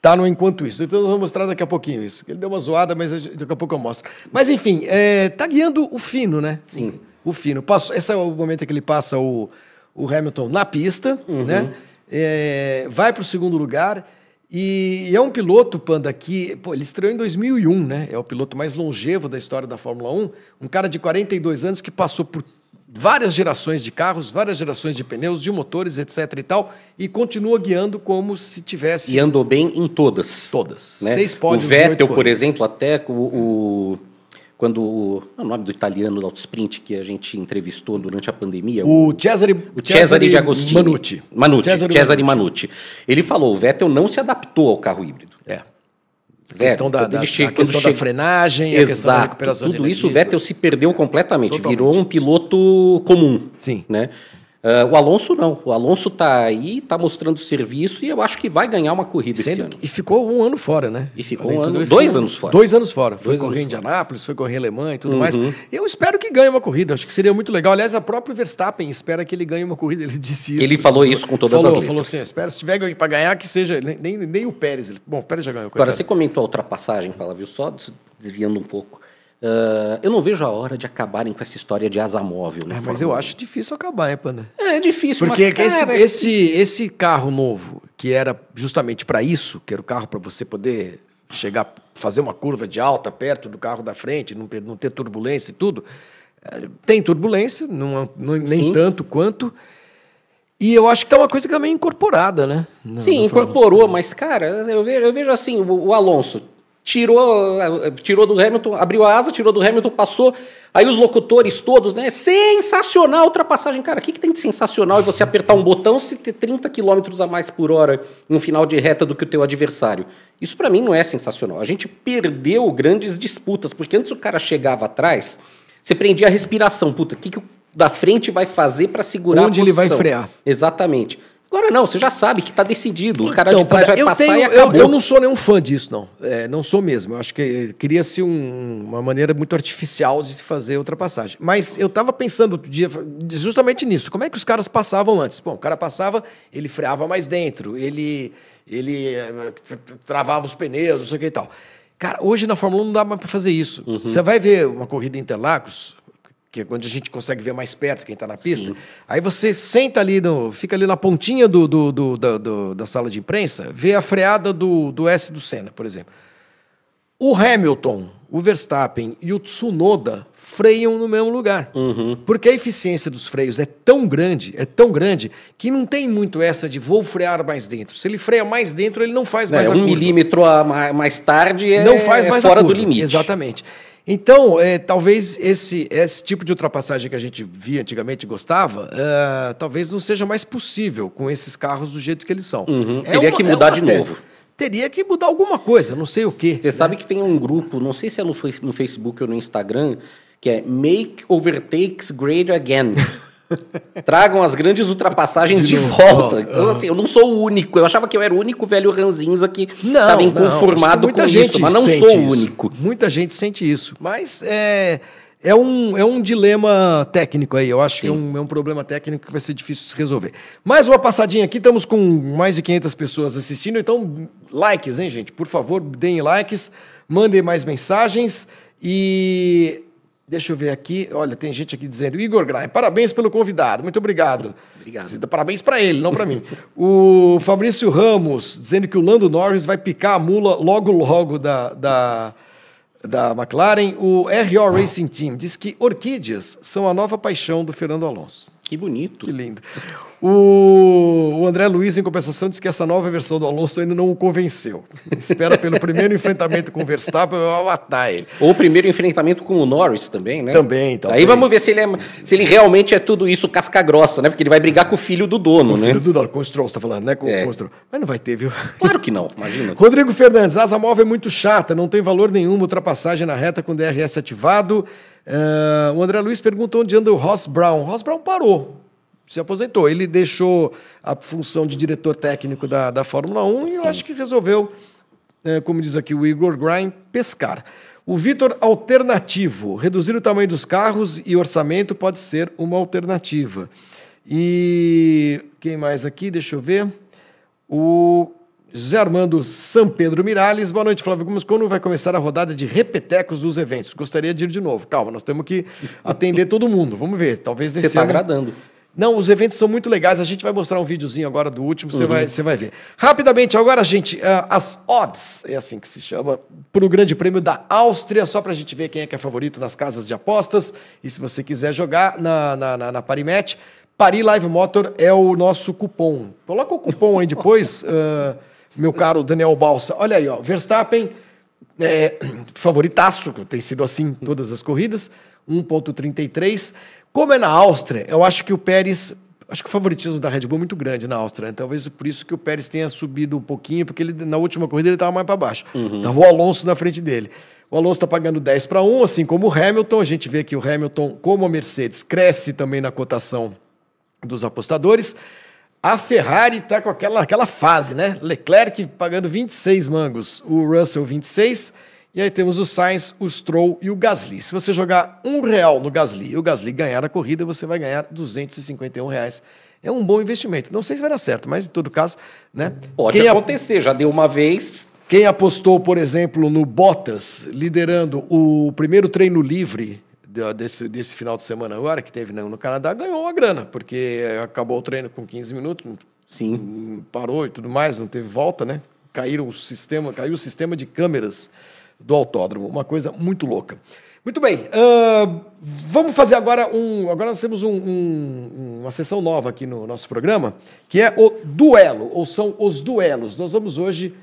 Tá no enquanto isso. Então eu vou mostrar daqui a pouquinho isso. Ele deu uma zoada, mas daqui a pouco eu mostro. Mas enfim, é, tá guiando o fino, né? Sim. O fino. Passo, esse é o momento em que ele passa o o Hamilton na pista, uhum. né? É, vai para o segundo lugar. E, e, é um piloto, Panda, que pô, ele estreou em 2001, né? É o piloto mais longevo da história da Fórmula 1. Um cara de 42 anos que passou por várias gerações de carros, várias gerações de pneus, de motores, etc e tal, e continua guiando como se tivesse... E andou bem em todas. Todas. Né? Seis pódios, O Vettel, por exemplo, até o, o quando o, é o nome do italiano do sprint que a gente entrevistou durante a pandemia, o, o Cesare, o Cesare de Agostini, Manucci, Manucci Cesare, Cesare Manucci. Ele falou, o Vettel não se adaptou ao carro híbrido. É. A questão, da, da, che... a questão da frenagem, Exato. a questão da recuperação Tudo isso o Vettel se perdeu completamente, Totalmente. virou um piloto comum. Sim. Né? Uh, o Alonso não. O Alonso está aí, está mostrando serviço e eu acho que vai ganhar uma corrida Sendo, esse ano. E ficou um ano fora, né? E ficou um ano, dois anos fora. Dois anos fora. Foi dois correr em Indianápolis, foi correr em Alemã e tudo uhum. mais. Eu espero que ganhe uma corrida. Acho que seria muito legal. Aliás, a próprio Verstappen espera que ele ganhe uma corrida. Ele disse isso. Ele falou isso com todas falou, as letras. Falou assim, espero se tiver para ganhar que seja nem, nem o Pérez. Bom, o Pérez já ganhou. Agora, você comentou a ultrapassagem, Paula, viu? Só desviando um pouco. Uh, eu não vejo a hora de acabarem com essa história de asa móvel. É, mas eu acho difícil acabar, hein, Panda? É, é difícil. Porque mas, esse, cara... esse, esse carro novo, que era justamente para isso, que era o carro para você poder chegar, fazer uma curva de alta perto do carro da frente, não, não ter turbulência e tudo, é, tem turbulência, não, não nem tanto quanto. E eu acho que é uma coisa que também incorporada, né? Sim, incorporou, mas, cara, eu vejo, eu vejo assim, o, o Alonso tirou, tirou do Hamilton, abriu a asa, tirou do Hamilton, passou. Aí os locutores todos, né? Sensacional ultrapassagem. Cara, o que, que tem de sensacional e você apertar um botão se ter 30 km a mais por hora em um final de reta do que o teu adversário? Isso para mim não é sensacional. A gente perdeu grandes disputas, porque antes o cara chegava atrás, você prendia a respiração. Puta, o que, que o da frente vai fazer para segurar Onde a posição? ele vai frear. Exatamente. Agora não, você já sabe que está decidido. O cara então, de trás vai eu passar tenho, e acabou. Eu, eu, não sou nenhum fã disso, não. É, não sou mesmo. Eu acho que cria-se um, uma maneira muito artificial de se fazer ultrapassagem. Mas eu estava pensando outro dia justamente nisso. Como é que os caras passavam antes? Bom, o cara passava, ele freava mais dentro, ele, ele eh, travava os pneus, não sei o que e tal. Cara, hoje na Fórmula 1 não dá mais para fazer isso. Uhum. Você vai ver uma corrida em Interlagos, que é quando a gente consegue ver mais perto quem está na pista. Sim. Aí você senta ali, no, fica ali na pontinha do, do, do, do, da sala de imprensa, vê a freada do, do S do Senna, por exemplo. O Hamilton, o Verstappen e o Tsunoda freiam no mesmo lugar. Uhum. Porque a eficiência dos freios é tão grande, é tão grande, que não tem muito essa de vou frear mais dentro. Se ele freia mais dentro, ele não faz mais é, a um curva. milímetro a mais tarde é, não faz mais é fora do limite. Exatamente. Então, é, talvez esse, esse tipo de ultrapassagem que a gente via antigamente gostava, uh, talvez não seja mais possível com esses carros do jeito que eles são. Uhum. É Teria uma, que é mudar é de tese. novo. Teria que mudar alguma coisa, não sei o quê. Você né? sabe que tem um grupo, não sei se é no, no Facebook ou no Instagram, que é Make Overtakes Great Again. Tragam as grandes ultrapassagens de, de volta. Então, assim, eu não sou o único. Eu achava que eu era o único velho ranzinza que estava inconformado com isso, mas não sou o único. Muita gente sente isso. Mas é, é, um, é um dilema técnico aí. Eu acho Sim. que é um, é um problema técnico que vai ser difícil de se resolver. Mais uma passadinha aqui. Estamos com mais de 500 pessoas assistindo. Então, likes, hein, gente? Por favor, deem likes. Mandem mais mensagens. E Deixa eu ver aqui. Olha, tem gente aqui dizendo: Igor Grain, parabéns pelo convidado. Muito obrigado. Obrigado. Parabéns para ele, não para mim. O Fabrício Ramos dizendo que o Lando Norris vai picar a mula logo, logo da, da, da McLaren. O RO Racing Team diz que orquídeas são a nova paixão do Fernando Alonso. Que bonito. Que lindo. O, o, André Luiz, em compensação, disse que essa nova versão do Alonso ainda não o convenceu. Espera pelo primeiro enfrentamento com o Verstappen vai matar ele. Ou o primeiro enfrentamento com o Norris também, né? Também, Aí vamos ver se ele, é, se ele realmente é tudo isso casca grossa, né? Porque ele vai brigar com o filho do dono, o né? filho do dono, com o Stroll, você tá falando, né? Com, é. com o Stroll. Mas não vai ter, viu? Claro que não, imagina. Rodrigo Fernandes, asa móvel é muito chata, não tem valor nenhum, ultrapassagem na reta com DRS ativado. Uh, o André Luiz perguntou onde anda o Ross Brown. Ross Brown parou se aposentou. Ele deixou a função de diretor técnico da, da Fórmula 1 Sim. e eu acho que resolveu, é, como diz aqui o Igor Grind, pescar. O Vitor, alternativo. Reduzir o tamanho dos carros e orçamento pode ser uma alternativa. E quem mais aqui? Deixa eu ver. O José Armando São Pedro Miralles. Boa noite, Flávio Gomes. Quando vai começar a rodada de repetecos dos eventos? Gostaria de ir de novo. Calma, nós temos que atender todo mundo. Vamos ver. Talvez Você está agradando. Não, os eventos são muito legais. A gente vai mostrar um videozinho agora do último, você, uhum. vai, você vai ver. Rapidamente, agora, gente, uh, as odds, é assim que se chama, para o Grande Prêmio da Áustria, só para a gente ver quem é que é favorito nas casas de apostas. E se você quiser jogar na, na, na, na Parimatch, Pari Live Motor é o nosso cupom. Coloca o cupom aí depois, uh, meu caro Daniel Balsa. Olha aí, ó, Verstappen, é, favoritaço, tem sido assim todas as corridas, 1.33. Como é na Áustria, eu acho que o Pérez. Acho que o favoritismo da Red Bull é muito grande na Áustria. Né? Talvez por isso que o Pérez tenha subido um pouquinho, porque ele, na última corrida ele estava mais para baixo. Uhum. Tava o Alonso na frente dele. O Alonso está pagando 10 para 1, assim como o Hamilton. A gente vê que o Hamilton, como a Mercedes, cresce também na cotação dos apostadores. A Ferrari está com aquela, aquela fase, né? Leclerc pagando 26 mangos, o Russell 26 e aí temos o Sainz, o Stroll e o Gasly. Se você jogar um real no Gasly e o Gasly ganhar a corrida, você vai ganhar 251 reais. É um bom investimento. Não sei se vai dar certo, mas em todo caso, né? Pode Quem acontecer, já deu uma vez. Quem apostou, por exemplo, no Bottas liderando o primeiro treino livre desse, desse final de semana agora, que teve no Canadá, ganhou uma grana, porque acabou o treino com 15 minutos, Sim. parou e tudo mais, não teve volta, né? Caíram o sistema, caiu o sistema de câmeras do autódromo. Uma coisa muito louca. Muito bem, uh, vamos fazer agora um. Agora nós temos um, um, uma sessão nova aqui no nosso programa, que é o duelo, ou são os duelos. Nós vamos hoje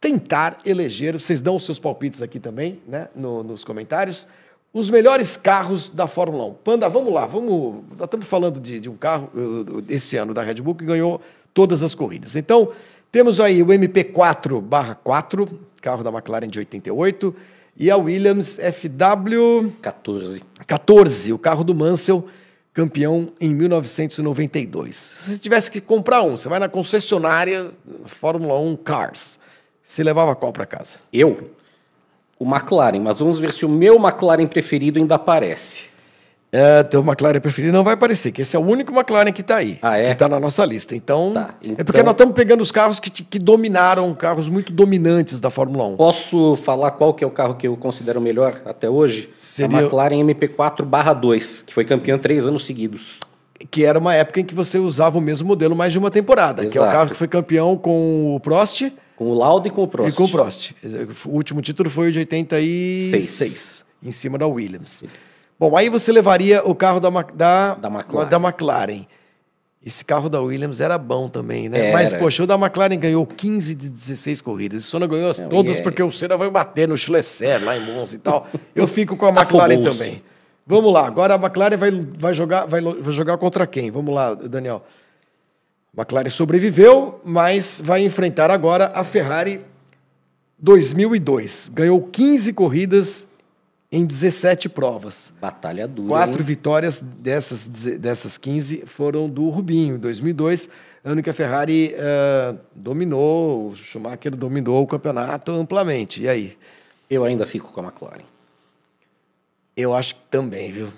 tentar eleger, vocês dão os seus palpites aqui também, né, no, nos comentários, os melhores carros da Fórmula 1. Panda, vamos lá, vamos. Nós estamos falando de, de um carro uh, esse ano da Red Bull que ganhou todas as corridas. Então, temos aí o MP4/4, carro da McLaren de 88, e a Williams FW 14. 14, o carro do Mansell, campeão em 1992. Se você tivesse que comprar um, você vai na concessionária Fórmula 1 Cars. Você levava qual para casa? Eu? O McLaren, mas vamos ver se o meu McLaren preferido ainda aparece. É, teu McLaren preferido não vai aparecer, que esse é o único McLaren que está aí, ah, é? que está na nossa lista. Então, tá, então, é porque então- nós estamos pegando os carros que, que dominaram, carros muito dominantes da Fórmula 1. Posso falar qual que é o carro que eu considero melhor até hoje? Seria... A McLaren MP4/2, que foi campeão três anos seguidos. Que era uma época em que você usava o mesmo modelo mais de uma temporada, Exato. que é o carro que foi campeão com o Prost. Com o Lauda e com o Prost. E com o Prost. O último título foi o de 86, Seis. em cima da Williams. Sim. Bom, aí você levaria o carro da, da, da, McLaren. da McLaren. Esse carro da Williams era bom também, né? Era. Mas, poxa, o da McLaren ganhou 15 de 16 corridas. O Senna ganhou Não, todas é. porque o Senna vai bater no Schlesser, lá em Monza e tal. Eu fico com a McLaren também. Vamos lá, agora a McLaren vai, vai, jogar, vai, vai jogar contra quem? Vamos lá, Daniel. A McLaren sobreviveu, mas vai enfrentar agora a Ferrari 2002. Ganhou 15 corridas em 17 provas. Batalha dura. Quatro hein? vitórias dessas, dessas 15 foram do Rubinho, em 2002, ano que a Ferrari uh, dominou, o Schumacher dominou o campeonato amplamente. E aí? Eu ainda fico com a McLaren. Eu acho que também, viu?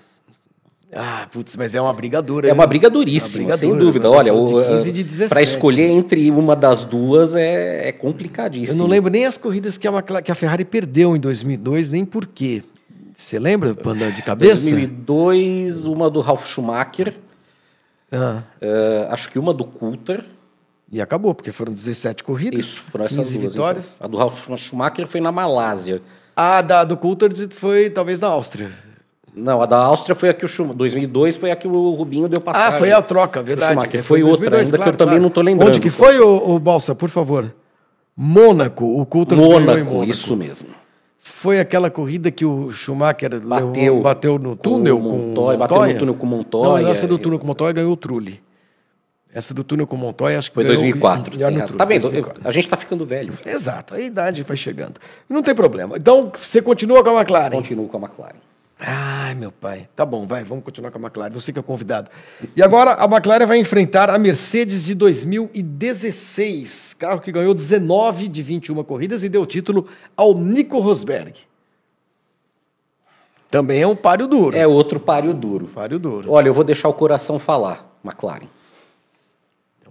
Ah, putz, mas é uma briga dura. É uma briga duríssima, uma briga sem dura, dúvida. Olha, para escolher entre uma das duas é, é, complicadíssimo. Eu não lembro nem as corridas que a, que a Ferrari perdeu em 2002, nem por quê. Você lembra, Panda, de cabeça? 2002, uma do Ralf Schumacher. Ah. Uh, acho que uma do Coulter. E acabou, porque foram 17 corridas. Isso, foram essas duas, vitórias. Então. A do Ralf Schumacher foi na Malásia. A da, do Coulthard foi talvez na Áustria. Não, a da Áustria foi a que o Schumacher. 2002 foi a que o Rubinho deu passagem. Ah, foi a troca, verdade. Foi, foi outra, 2002, ainda claro, que eu claro. também não estou lembrando. Onde que foi, o, o Balsa, por favor? Mônaco, o Coulthard Mônaco, Mônaco, isso mesmo. Foi aquela corrida que o Schumacher bateu, levou, bateu no túnel com, Montoya, Bateu no túnel com Montoya. Não, essa do túnel com Montoya ganhou o Trulli. Essa do túnel com Montoya, acho que foi 2004. Ganhou, tá vendo? 2004. A gente está ficando velho. Exato, a idade vai chegando. Não tem problema. Então, você continua com a McLaren? Continuo com a McLaren. Ai, meu pai. Tá bom, vai, vamos continuar com a McLaren. Você que é o convidado. E agora a McLaren vai enfrentar a Mercedes de 2016, carro que ganhou 19 de 21 corridas e deu o título ao Nico Rosberg. Também é um páreo duro. É outro páreo duro. Páreo duro. Olha, eu vou deixar o coração falar, McLaren.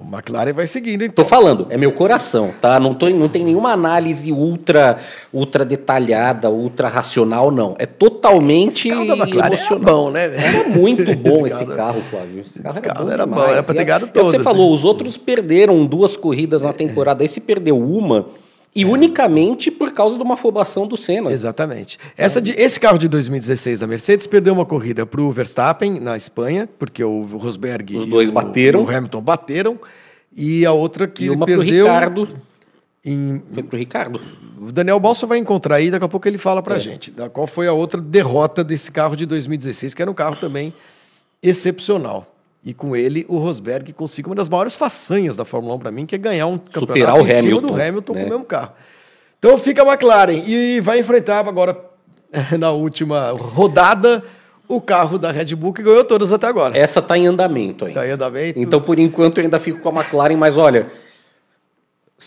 O McLaren vai seguindo, então. Tô falando, é meu coração, tá? Não, tô, não tem nenhuma análise ultra ultra detalhada, ultra racional, não. É totalmente esse carro da McLaren emocional. Era bom, né? Era muito bom esse, esse carro, Flávio. Esse carro, esse era, carro bom era bom, era pra ter ganhado todos. É você falou, os outros perderam duas corridas na temporada, aí se perdeu uma e é. unicamente por causa de uma afobação do Senna. Exatamente. Essa de, esse carro de 2016 da Mercedes perdeu uma corrida para o Verstappen na Espanha, porque o Rosberg Os dois o, bateram. o Hamilton bateram. E a outra que e uma perdeu. Ricardo. Em... Foi pro Ricardo. O Daniel Balsa vai encontrar aí, daqui a pouco ele fala pra é. gente. Da qual foi a outra derrota desse carro de 2016, que era um carro também excepcional. E com ele, o Rosberg conseguiu uma das maiores façanhas da Fórmula 1 para mim, que é ganhar um campeonato Superar o em Hamilton, cima do Hamilton né? com o mesmo carro. Então fica a McLaren e vai enfrentar agora, na última rodada, o carro da Red Bull que ganhou todas até agora. Essa está em andamento ainda. Está em andamento. Então, por enquanto, eu ainda fico com a McLaren, mas olha,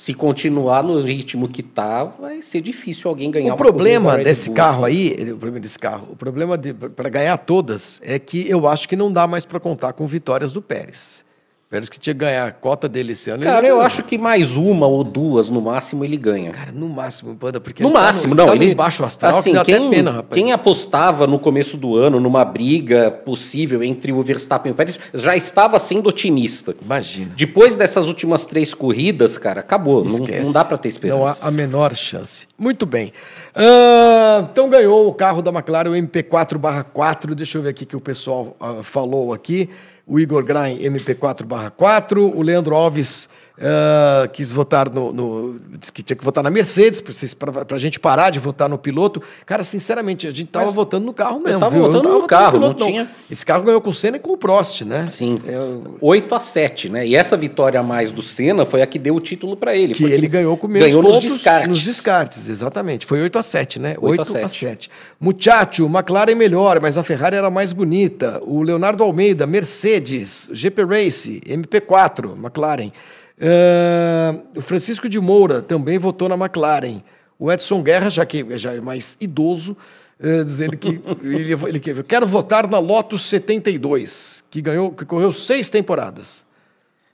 se continuar no ritmo que tá, vai ser difícil alguém ganhar. O problema desse carro aí, o problema desse carro, o problema para ganhar todas é que eu acho que não dá mais para contar com vitórias do Pérez. Pérez que tinha que ganhar a cota dele esse ano. Cara, eu acho que mais uma ou duas no máximo ele ganha. Cara, no máximo, Panda, porque no máximo, tá no, não, ele baixo astral, assim, quem, pena, rapaz. Quem apostava no começo do ano numa briga possível entre o Verstappen e o Pérez já estava sendo otimista. Imagina. Depois dessas últimas três corridas, cara, acabou. Não, não, dá para ter esperança. Não há a menor chance. Muito bem. Uh, então ganhou o carro da McLaren, o MP4/4. Deixa eu ver aqui que o pessoal uh, falou aqui o Igor Grain MP4/4, o Leandro Alves Uh, quis votar no, no, Disse que tinha que votar na Mercedes, para a gente parar de votar no piloto. Cara, sinceramente, a gente tava Mas votando no carro mesmo. Eu tava votando tava no carro, no piloto, não, tinha. Esse carro ganhou com o Senna e com o Prost, né? Sim. É, 8 a 7, né? E essa vitória a mais do Senna foi a que deu o título para ele. Que ele ganhou com menos ganhou nos descartes. Nos descartes, exatamente. Foi 8 a 7, né? 8, 8 a 7. A 7. Muchacho, McLaren melhor, mas a Ferrari era mais bonita. O Leonardo Almeida, Mercedes, GP Race, MP4, McLaren. Uh, o Francisco de Moura também votou na McLaren. O Edson Guerra, já que já é mais idoso, uh, dizendo que ele, ele quer, quero votar na Lotus 72, que ganhou, que correu seis temporadas.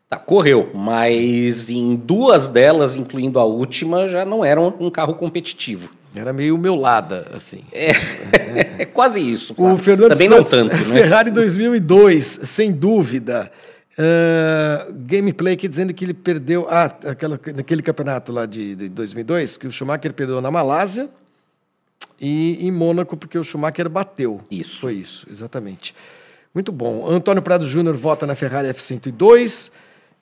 Tá, correu, mas em duas delas, incluindo a última, já não era um, um carro competitivo. Era meio melada, assim. É, é quase isso. O Fernando Também Santos, não tanto, né? Ferrari 2002, sem dúvida. Uh, gameplay aqui dizendo que ele perdeu. Ah, aquela, naquele campeonato lá de, de 2002, que o Schumacher perdeu na Malásia e em Mônaco, porque o Schumacher bateu. Isso. Foi isso, exatamente. Muito bom. Antônio Prado Júnior vota na Ferrari F102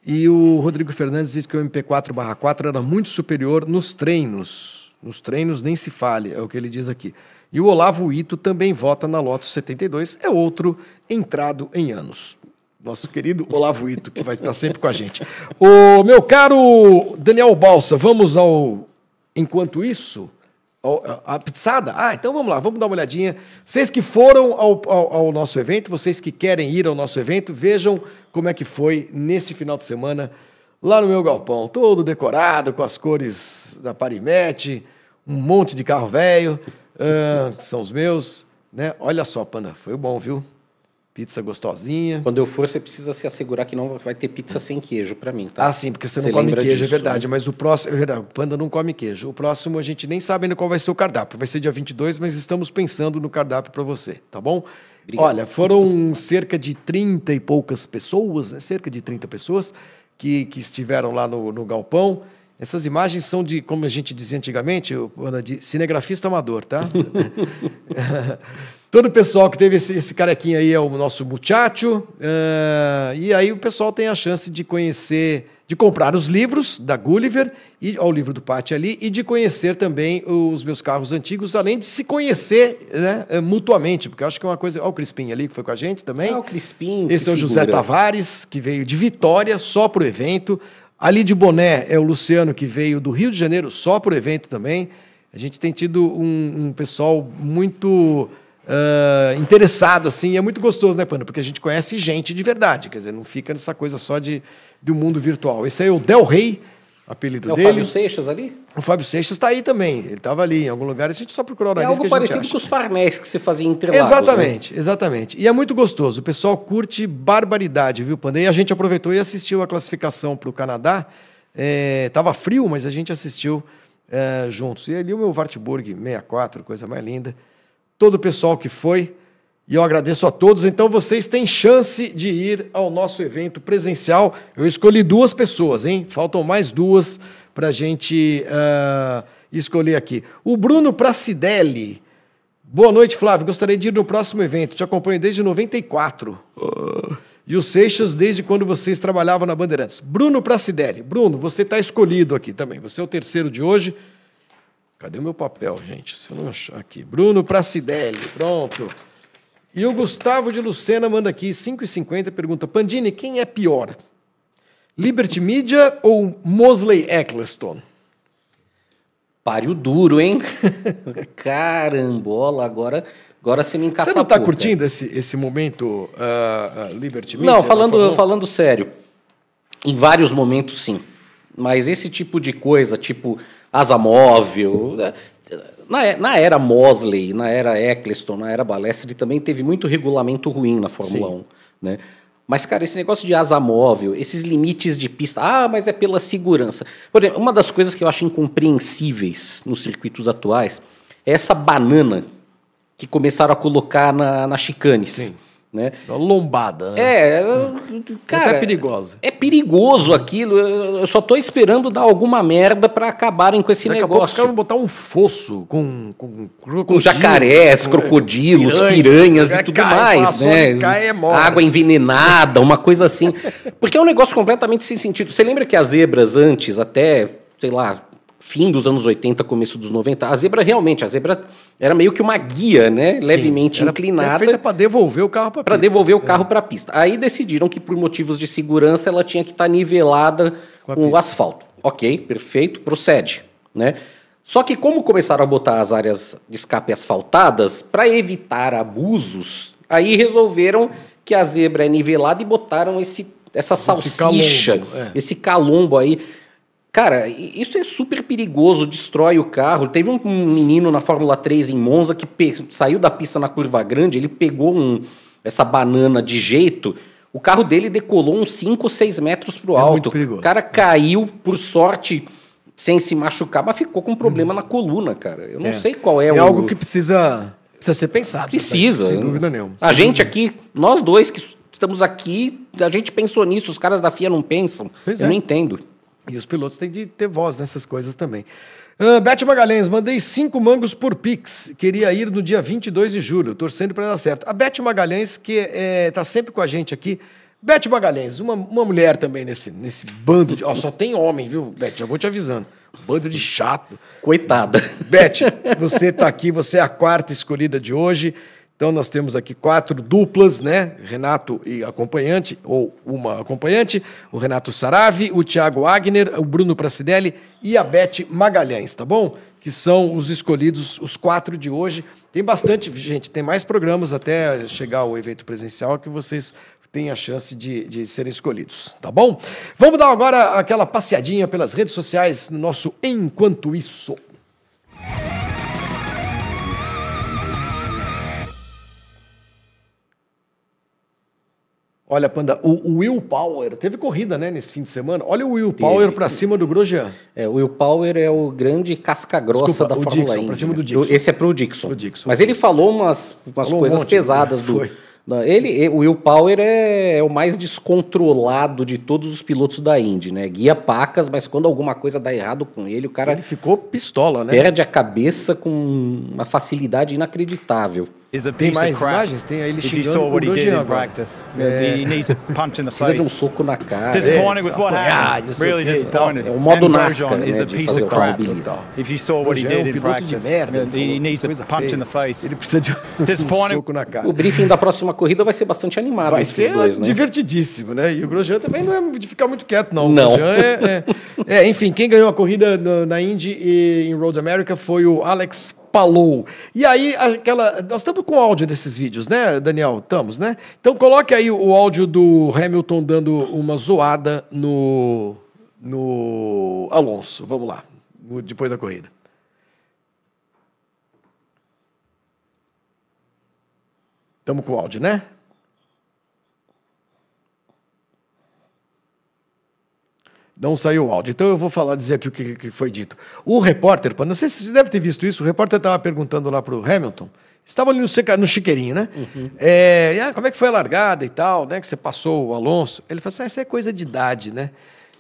e o Rodrigo Fernandes diz que o MP4/4 era muito superior nos treinos. Nos treinos nem se fale, é o que ele diz aqui. E o Olavo Ito também vota na Lotus 72, é outro entrado em anos nosso querido Olavo Ito, que vai estar sempre com a gente. O meu caro Daniel Balsa, vamos ao. Enquanto isso, a pizzada? Ah, então vamos lá, vamos dar uma olhadinha. Vocês que foram ao, ao, ao, nosso evento, vocês que querem ir ao nosso evento, vejam como é que foi nesse final de semana lá no meu galpão. Todo decorado, com as cores da Parimete, um monte de carro velho, uh, que são os meus. Né? Olha só, Panda, foi bom, viu? Pizza gostosinha. Quando eu for, você precisa se assegurar que não vai ter pizza sem queijo para mim, tá? Ah, sim, porque você, você não come queijo, é disso, é verdade. Né? Mas o próximo, é verdade, o Panda não come queijo. O próximo a gente nem sabe ainda qual vai ser o cardápio. Vai ser dia 22, mas estamos pensando no cardápio para você, tá bom? Obrigado. Olha, foram cerca de 30 e poucas pessoas, né? cerca de 30 pessoas que, que estiveram lá no, no galpão. Essas imagens são de, como a gente dizia antigamente, de cinegrafista amador, tá? Todo o pessoal que teve esse, esse carequinho aí é o nosso muchacho. Uh, e aí o pessoal tem a chance de conhecer, de comprar os livros da Gulliver, e ao livro do Pátio ali, e de conhecer também os meus carros antigos, além de se conhecer né, eh, mutuamente, porque eu acho que é uma coisa. Olha o Crispim ali, que foi com a gente também. Ah, o Crispim. Esse é o José Tavares, que veio de Vitória só para o evento. Ali de Boné é o Luciano, que veio do Rio de Janeiro só para o evento também. A gente tem tido um, um pessoal muito uh, interessado, assim, e é muito gostoso, né, Pano? Porque a gente conhece gente de verdade, quer dizer, não fica nessa coisa só de, do mundo virtual. Esse aí é o Del Rey, apelido é dele. o Fábio Seixas ali? O Fábio Seixas está aí também. Ele estava ali em algum lugar. A gente só procurou na É algo parecido com os farnés que você fazia entre Exatamente, né? exatamente. E é muito gostoso. O pessoal curte barbaridade, viu, Pandei? E a gente aproveitou e assistiu a classificação para o Canadá. É, tava frio, mas a gente assistiu é, juntos. E ali o meu Wartburg 64, coisa mais linda todo o pessoal que foi, e eu agradeço a todos. Então vocês têm chance de ir ao nosso evento presencial. Eu escolhi duas pessoas, hein? Faltam mais duas para a gente uh, escolher aqui. O Bruno Pracidelli. Boa noite, Flávio. Gostaria de ir no próximo evento. Te acompanho desde 94. Uh, e o Seixas desde quando vocês trabalhavam na Bandeirantes. Bruno Pracidelli. Bruno, você está escolhido aqui também. Você é o terceiro de hoje. Cadê o meu papel, gente? Se eu não achar aqui. Bruno Pracidelli, pronto. E o Gustavo de Lucena manda aqui, 5,50, pergunta: Pandini, quem é pior? Liberty Media ou Mosley Eccleston? Páreo duro, hein? Carambola, agora, agora você me encaçapou. Você não está curtindo esse, esse momento uh, uh, Liberty Media? Não, falando, falando sério, em vários momentos sim. Mas esse tipo de coisa, tipo asa móvel. Né? Na, na era Mosley, na era Eccleston, na era Balestre, também teve muito regulamento ruim na Fórmula Sim. 1. Né? Mas, cara, esse negócio de asa móvel, esses limites de pista, ah, mas é pela segurança. Por exemplo, uma das coisas que eu acho incompreensíveis nos circuitos atuais é essa banana que começaram a colocar na, na chicanes. Sim. Né? Uma lombada, né? É, cara. É perigoso. É perigoso aquilo. Eu só tô esperando dar alguma merda para acabarem com esse Daqui negócio. A pouco botar um fosso com, com, com jacarés, com, crocodilos, piranhas, piranhas e tudo cai, mais, né? Cai, é Água envenenada, uma coisa assim. Porque é um negócio completamente sem sentido. Você lembra que as zebras antes, até, sei lá, fim dos anos 80, começo dos 90, a zebra realmente, a zebra era meio que uma guia, né, Sim, levemente inclinada. feita para devolver o carro para Para devolver o carro é. para a pista. Aí decidiram que por motivos de segurança ela tinha que estar tá nivelada com, com o asfalto. OK, perfeito, procede, né? Só que como começaram a botar as áreas de escape asfaltadas para evitar abusos, aí resolveram que a zebra é nivelada e botaram esse essa salsicha, esse calombo, é. esse calombo aí Cara, isso é super perigoso, destrói o carro. Teve um menino na Fórmula 3 em Monza que saiu da pista na curva grande, ele pegou um, essa banana de jeito, o carro dele decolou uns 5 ou 6 metros pro é alto. o cara caiu, por sorte, sem se machucar, mas ficou com um problema hum. na coluna, cara. Eu não é. sei qual é, é o. É algo que precisa, precisa ser pensado. Precisa. Sem dúvida nenhuma. A gente aqui, nós dois que estamos aqui, a gente pensou nisso, os caras da FIA não pensam. Pois Eu é. não entendo. E os pilotos têm de ter voz nessas coisas também. Uh, Beth Magalhães, mandei cinco mangos por Pix. Queria ir no dia 22 de julho, torcendo para dar certo. A Beth Magalhães, que está é, tá sempre com a gente aqui. Beth Magalhães, uma, uma mulher também nesse, nesse bando de. Ó, só tem homem, viu, Beth? Já vou te avisando. Bando de chato. Coitada. Beth, você está aqui, você é a quarta escolhida de hoje. Então nós temos aqui quatro duplas, né? Renato e acompanhante, ou uma acompanhante, o Renato Saravi, o Thiago Agner, o Bruno Pracidelli e a Beth Magalhães, tá bom? Que são os escolhidos, os quatro de hoje. Tem bastante, gente, tem mais programas até chegar ao evento presencial que vocês têm a chance de, de serem escolhidos, tá bom? Vamos dar agora aquela passeadinha pelas redes sociais no nosso Enquanto Isso. Olha, Panda, o, Will Power teve corrida, né, nesse fim de semana. Olha o Will Power para cima do Grosjean. É, o Will Power é o grande casca-grossa da Fórmula Dixon, 1. Pra cima do Dixon. Esse é pro Dixon. Pro Dixon Mas ele falou umas, umas falou coisas um monte, pesadas do, Ele, o Will Power é, é, o mais descontrolado de todos os pilotos da Indy, né? Guia pacas, mas quando alguma coisa dá errado com ele, o cara. Ele ficou pistola, né? Perde a cabeça com uma facilidade inacreditável. Tem mais imagens? Tem aí ele xingando o Grosjean agora. É. Precisa de um soco na cara. Disappointed with what happened. Really disappointed. É o modo NASCAR, né, de fazer o automobilismo. If you saw what he did in practice, he needs a punch in the face. Ele precisa de um soco na cara. O briefing da próxima corrida vai ser bastante animado. Vai ser dois, né? divertidíssimo, né? E o Grosjean também não é de ficar muito quieto, não. Não. É, é, é, enfim, quem ganhou a corrida na Indy e em Road America foi o Alex Palou. E aí, aquela. Nós estamos com áudio desses vídeos, né, Daniel? Estamos, né? Então coloque aí o áudio do Hamilton dando uma zoada no, no Alonso. Vamos lá, depois da corrida. Estamos com áudio, né? Não saiu o áudio. Então eu vou falar, dizer aqui o que, que foi dito. O repórter, não sei se você deve ter visto isso, o repórter estava perguntando lá para o Hamilton, estava ali no, no chiqueirinho, né? Uhum. É, ah, como é que foi a largada e tal, né? Que você passou o Alonso. Ele falou assim: ah, isso é coisa de idade, né?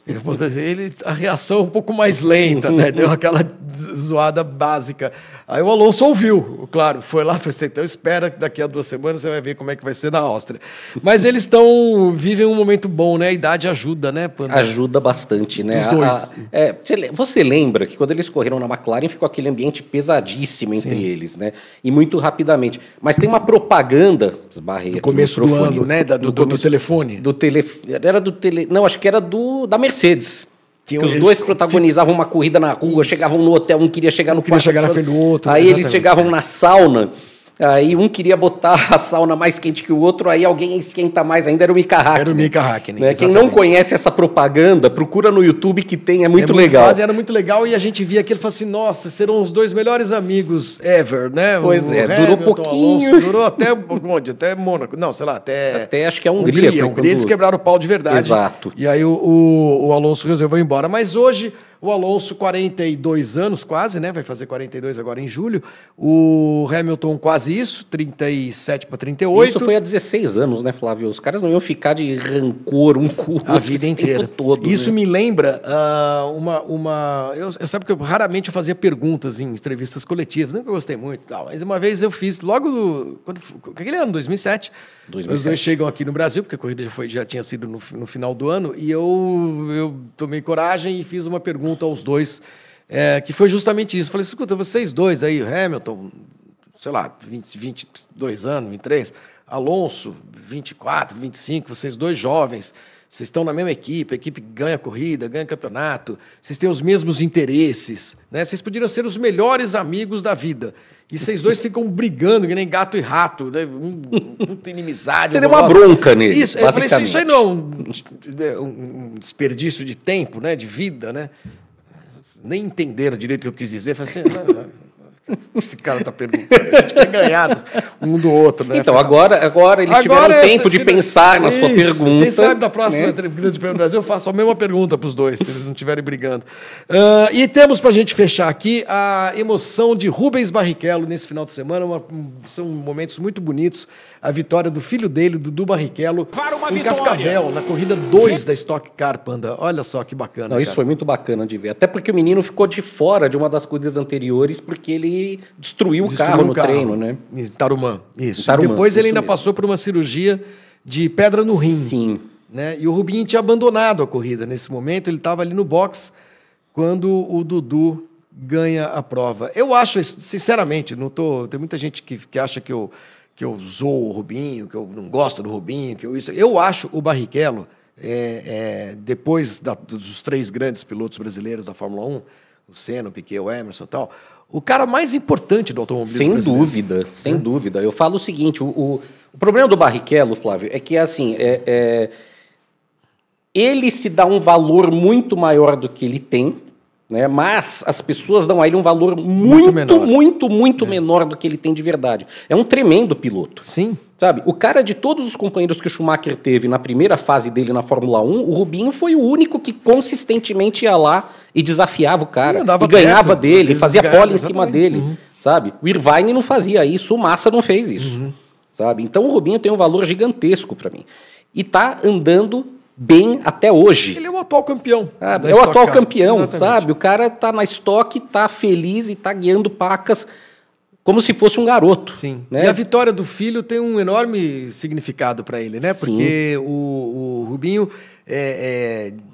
Ele, a reação um pouco mais lenta, né? Deu aquela zoada básica. Aí o Alonso ouviu, claro, foi lá, fez, então espera que daqui a duas semanas você vai ver como é que vai ser na Áustria. Mas eles estão, vivem um momento bom, né? A idade ajuda, né, Panda? Ajuda bastante, né? Os dois. A, é, você lembra que quando eles correram na McLaren ficou aquele ambiente pesadíssimo entre Sim. eles, né? E muito rapidamente. Mas tem uma propaganda, esbarrei no começo do ano, né? Da, do, do, do, telefone. Do telefone. Era do tele. Não, acho que era do da Mercedes. Que, que os dois protagonizavam uma corrida na rua, Isso. chegavam no hotel, um queria chegar no um queria chegar na frente do outro. Aí exatamente. eles chegavam na sauna. Aí um queria botar a sauna mais quente que o outro, aí alguém esquenta mais ainda, era o Mika Hackney. Era o Mika Hackney, né? Quem não conhece essa propaganda, procura no YouTube que tem, é muito é legal. Fase, era muito legal e a gente via aquilo e falou assim, nossa, serão os dois melhores amigos ever, né? Pois o é, Hamilton, durou pouquinho. Alonso, durou até onde? Até Mônaco. Não, sei lá, até... Até acho que é Hungria. Hungria, Hungria eles quebraram o pau de verdade. Exato. E aí o, o, o Alonso resolveu ir embora. Mas hoje... O Alonso, 42 anos quase, né? Vai fazer 42 agora em julho. O Hamilton, quase isso, 37 para 38. Isso foi há 16 anos, né, Flávio? Os caras não iam ficar de rancor um com A vida inteira. todo. Isso né? me lembra uh, uma. uma eu, eu sabe que eu raramente eu fazia perguntas em entrevistas coletivas, eu gostei muito tal, mas uma vez eu fiz, logo do. Quando, aquele ano, 2007. 2007. Os dois chegam aqui no Brasil, porque a corrida já, foi, já tinha sido no, no final do ano, e eu, eu tomei coragem e fiz uma pergunta pergunta aos dois, é, que foi justamente isso. Falei, escuta, vocês dois aí, Hamilton, sei lá, 20, 22 anos, 23, Alonso, 24, 25, vocês dois jovens, vocês estão na mesma equipe, a equipe ganha corrida, ganha campeonato, vocês têm os mesmos interesses, né? Vocês poderiam ser os melhores amigos da vida. E vocês dois ficam brigando, que nem gato e rato, né? Um, puta inimizade. Seria uma bronca nele. Isso, eu falei, isso, isso aí não é um, um, desperdício de tempo, né? De vida, né? Nem entenderam direito o que eu quis dizer. Falei assim, esse cara tá perguntando. A gente quer ganhar um do outro, né? Então, agora, agora eles agora tiveram tempo de pensar na isso, sua pergunta. Quem sabe na próxima né? Tribuna de Prêmio Brasil eu faço a mesma pergunta para os dois, se eles não estiverem brigando. Uh, e temos para a gente fechar aqui a emoção de Rubens Barrichello nesse final de semana. Uma, são momentos muito bonitos. A vitória do filho dele, Dudu Barrichello, em vitória. Cascavel, na corrida 2 da Stock Car, Panda. Olha só que bacana. Não, isso foi muito bacana de ver. Até porque o menino ficou de fora de uma das corridas anteriores, porque ele destruiu, destruiu o carro no carro, treino, né? Em Tarumã, isso. Em Tarumã, depois ele ainda mesmo. passou por uma cirurgia de pedra no rim. Sim. Né? E o Rubinho tinha abandonado a corrida nesse momento, ele estava ali no box quando o Dudu ganha a prova. Eu acho, sinceramente, não tô, tem muita gente que, que acha que eu, que eu zoo o Rubinho, que eu não gosto do Rubinho, que eu isso. Eu acho o Barrichello, é, é, depois da, dos três grandes pilotos brasileiros da Fórmula 1, o Senna, o Piquet, o Emerson e tal, o cara mais importante do automobilismo Sem brasileiro. dúvida, sem é. dúvida. Eu falo o seguinte, o, o, o, problema do Barrichello, Flávio, é que assim, é, é, ele se dá um valor muito maior do que ele tem, né? Mas as pessoas dão a ele um valor muito, muito, menor, muito, muito é. menor do que ele tem de verdade. É um tremendo piloto. Sim. Sabe, o cara de todos os companheiros que o Schumacher teve na primeira fase dele na Fórmula 1, o Rubinho foi o único que consistentemente ia lá e desafiava o cara. E, ganhava perto, dele, fazia pole em cima dele. Uhum. Sabe? O Irvine não fazia isso, o Massa não fez isso. Uhum. sabe? Então o Rubinho tem um valor gigantesco para mim. E tá andando bem até hoje. Ele é o atual campeão. Ah, é o atual campeão, Exatamente. sabe? O cara tá na estoque, tá feliz e tá guiando pacas como se fosse um garoto. Sim. Né? E a vitória do filho tem um enorme significado para ele, né? Sim. Porque o, o Rubinho é, é,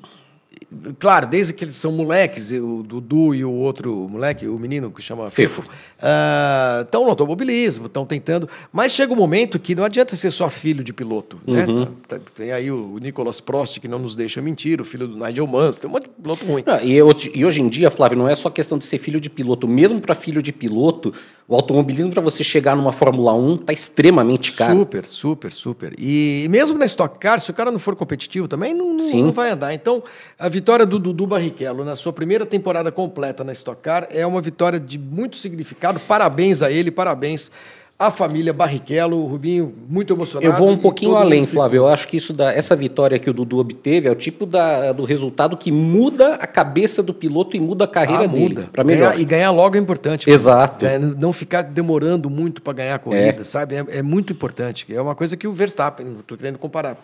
Claro, desde que eles são moleques, o Dudu e o outro moleque, o menino que chama Fefo, estão uh, no automobilismo, estão tentando. Mas chega um momento que não adianta ser só filho de piloto. Né? Uhum. Né? Tem aí o Nicolas Prost, que não nos deixa mentir, o filho do Nigel Mansell, tem um monte de piloto ruim. Não, e, e hoje em dia, Flávio, não é só questão de ser filho de piloto. Mesmo para filho de piloto, o automobilismo para você chegar numa Fórmula 1 está extremamente caro. Super, super, super. E mesmo na Stock Car, se o cara não for competitivo também, não, não, não vai andar. Então, a vitória do Dudu Barrichello na sua primeira temporada completa na Stock Car é uma vitória de muito significado. Parabéns a ele, parabéns a família Barrichello, o Rubinho, muito emocionado. Eu vou um pouquinho além, Flávio. Eu acho que isso essa vitória que o Dudu obteve é o tipo da, do resultado que muda a cabeça do piloto e muda a carreira ah, dele para melhor. Ganhar, e ganhar logo é importante. Exato. não ficar demorando muito para ganhar a corrida, é. sabe? É, é, muito importante. É uma coisa que o Verstappen, estou querendo comparar,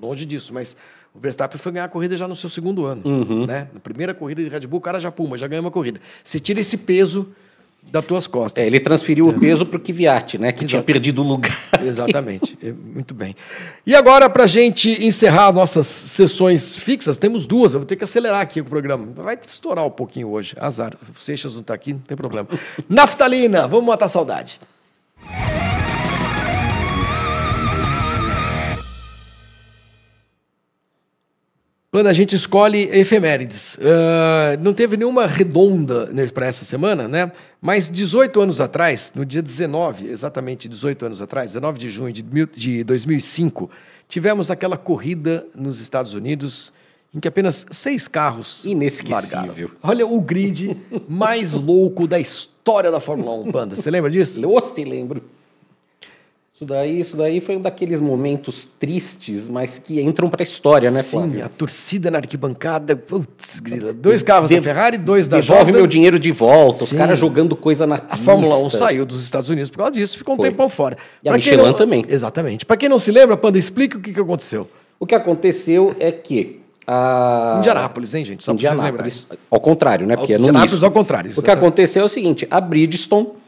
longe disso, mas o Verstappen foi ganhar a corrida já no seu segundo ano. Uhum. Né? Na primeira corrida de Red Bull, o cara já puma, já ganhou uma corrida. Se tira esse peso das tuas costas. É, ele transferiu é. o peso para o Kvyat, né? Que tinha perdido o lugar. Exatamente. É, muito bem. E agora, para a gente encerrar nossas sessões fixas, temos duas. Eu vou ter que acelerar aqui o programa. Vai estourar um pouquinho hoje. Azar. O Seixas não está aqui, não tem problema. Naftalina, vamos matar a saudade. Quando a gente escolhe efemérides. Uh, não teve nenhuma redonda para essa semana, né? Mas 18 anos atrás, no dia 19, exatamente 18 anos atrás, 19 de junho de, de 2005, tivemos aquela corrida nos Estados Unidos em que apenas seis carros Inesquecível. Largaram. Olha o grid mais louco da história da Fórmula 1, Panda. Você lembra disso? Eu se lembro. Isso daí, isso daí foi um daqueles momentos tristes, mas que entram para a história, né, Flávio? Sim, a torcida na arquibancada, putz, grila, dois carros da Ferrari, dois da Devolve Jordan. meu dinheiro de volta, Sim. os caras jogando coisa na pista. A Fórmula 1 saiu dos Estados Unidos por causa disso, ficou um foi. tempão fora. E pra a Michelin não, também. Exatamente. Para quem não se lembra, Panda, explica o que, que aconteceu. O que aconteceu é que a... Indianápolis, hein, gente? Só Indianápolis. Ao contrário, né? Porque é Indianápolis ao contrário. O que aconteceu é o seguinte, a Bridgestone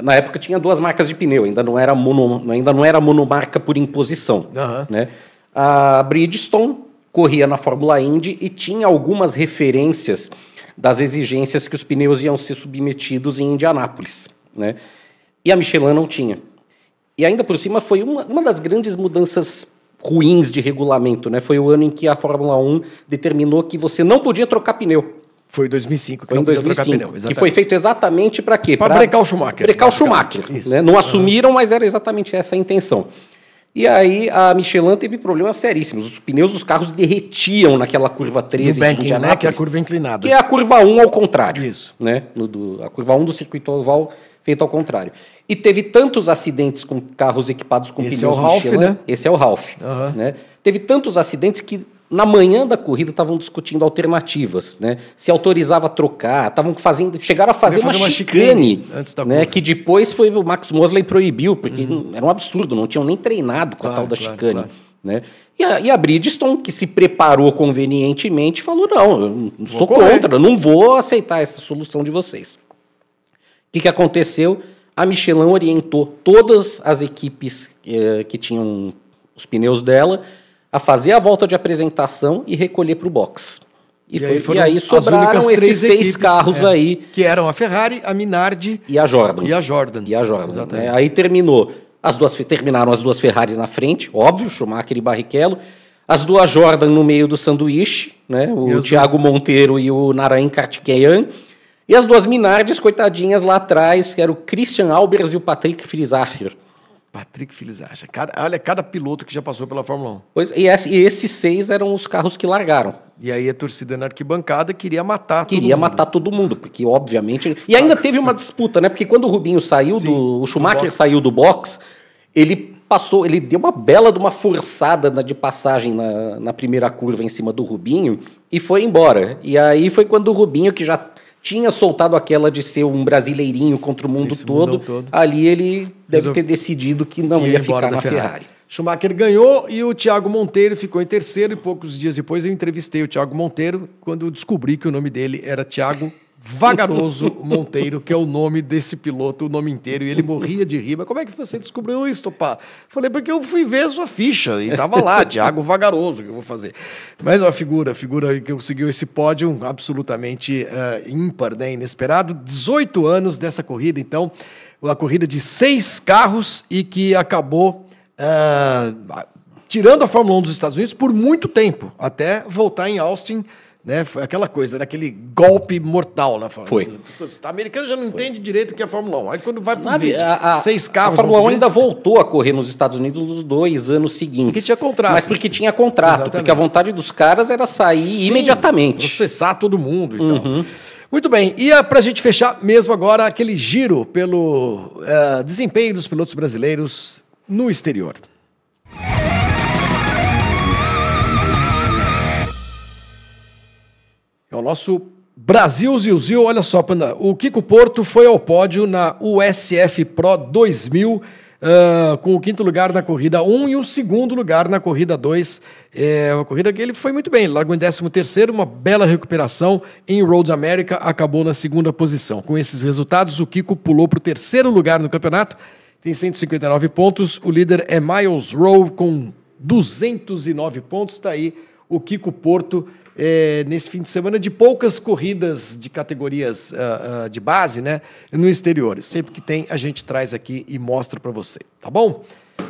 na época tinha duas marcas de pneu, ainda não era, mono, ainda não era monomarca por imposição. Uhum. Né? A Bridgestone corria na Fórmula Indy e tinha algumas referências das exigências que os pneus iam ser submetidos em Indianápolis. Né? E a Michelin não tinha. E ainda por cima foi uma, uma das grandes mudanças ruins de regulamento. Né? Foi o ano em que a Fórmula 1 determinou que você não podia trocar pneu. Foi em 2005 que foi em 2005, pneu, que foi feito exatamente para quê? Para brecar o Schumacher. Brecar o Schumacher. Né? Não assumiram, mas era exatamente essa a intenção. E aí a Michelin teve problemas seríssimos. Os pneus dos carros derretiam naquela curva 13 no banking, né? Que é a curva inclinada. Que é a curva 1 ao contrário. Isso. Né? No, do, a curva 1 do circuito oval feito ao contrário. E teve tantos acidentes com carros equipados com Esse pneus é o Ralph, Michelin. Né? Esse é o Ralph. Uhum. Né? Teve tantos acidentes que na manhã da corrida estavam discutindo alternativas, né? Se autorizava a trocar, estavam fazendo, chegaram a fazer, uma, uma chicane, chicane né? Que depois foi o Max Mosley proibiu, porque uhum. era um absurdo, não tinham nem treinado com claro, a tal da claro, chicane, claro. né? E a, e a, Bridgestone, que se preparou convenientemente, falou: não, eu não sou correr. contra, não vou aceitar essa solução de vocês. O que, que aconteceu? A Michelin orientou todas as equipes eh, que tinham os pneus dela a fazer a volta de apresentação e recolher para o box. E, e, foi, aí, e aí sobraram esses seis equipes, carros é, aí. Que eram a Ferrari, a Minardi e a Jordan. E a Jordan. E a Jordan. Né? Aí terminou. As duas, terminaram as duas Ferraris na frente, óbvio, Schumacher e Barrichello. As duas Jordan no meio do sanduíche, né? O Thiago dois... Monteiro e o Narain Kartikeyan. E as duas Minardes, coitadinhas, lá atrás, que era o Christian Albers e o Patrick Frisacher. Patrick Filizacha. Cada, olha, cada piloto que já passou pela Fórmula 1. Pois, e, esse, e, esses seis eram os carros que largaram. E aí a torcida na arquibancada queria matar Queria matar todo mundo, porque obviamente. E ainda teve uma disputa, né? Porque quando o Rubinho saiu Sim, do. O Schumacher saiu do box, ele passou, ele deu uma bela de uma forçada na, de passagem na, na primeira curva em cima do Rubinho e foi embora. E aí foi quando o Rubinho, que já tinha soltado aquela de ser um brasileirinho contra o mundo todo, todo, ali ele deve ter decidido que não que ia ficar na Ferrari. Ferrari. Schumacher ganhou e o Thiago Monteiro ficou em terceiro. E poucos dias depois eu entrevistei o Thiago Monteiro quando descobri que o nome dele era Thiago Vagaroso Monteiro, que é o nome desse piloto, o nome inteiro, e ele morria de rir. Mas como é que você descobriu isso, pá? Falei, porque eu fui ver a sua ficha e tava lá, Tiago Vagaroso, que eu vou fazer. Mas uma figura, figura que conseguiu esse pódio absolutamente uh, ímpar, né, inesperado. 18 anos dessa corrida, então, uma corrida de seis carros e que acabou uh, tirando a Fórmula 1 dos Estados Unidos por muito tempo, até voltar em Austin né? Foi aquela coisa, daquele golpe mortal na Fórmula Foi. 1. O americano já não Foi. entende direito o que é a Fórmula 1. Aí quando vai para o seis carros. A Fórmula 1 ainda voltou a correr nos Estados Unidos nos dois anos seguintes. Porque tinha contrato. Mas porque tinha contrato, Exatamente. porque a vontade dos caras era sair Sim, imediatamente. Processar todo mundo e uhum. tal. Muito bem, e para a gente fechar mesmo agora aquele giro pelo uh, desempenho dos pilotos brasileiros no exterior. É o nosso Brasil Zil Olha só, Panda, o Kiko Porto foi ao pódio na USF Pro 2000, uh, ah, com o quinto lugar na corrida 1 e o segundo lugar na corrida 2. É uma corrida que ele foi muito bem, largou em 13 terceiro, uma bela recuperação em Road America, acabou na segunda posição. Com esses resultados, o Kiko pulou para o terceiro lugar no campeonato, tem 159 pontos, o líder é Miles Rowe com 209 pontos, está aí o Kiko Porto, é, nesse fim de semana de poucas corridas de categorias uh, uh, de base, né, no exterior. Sempre que tem, a gente traz aqui e mostra para você, tá bom?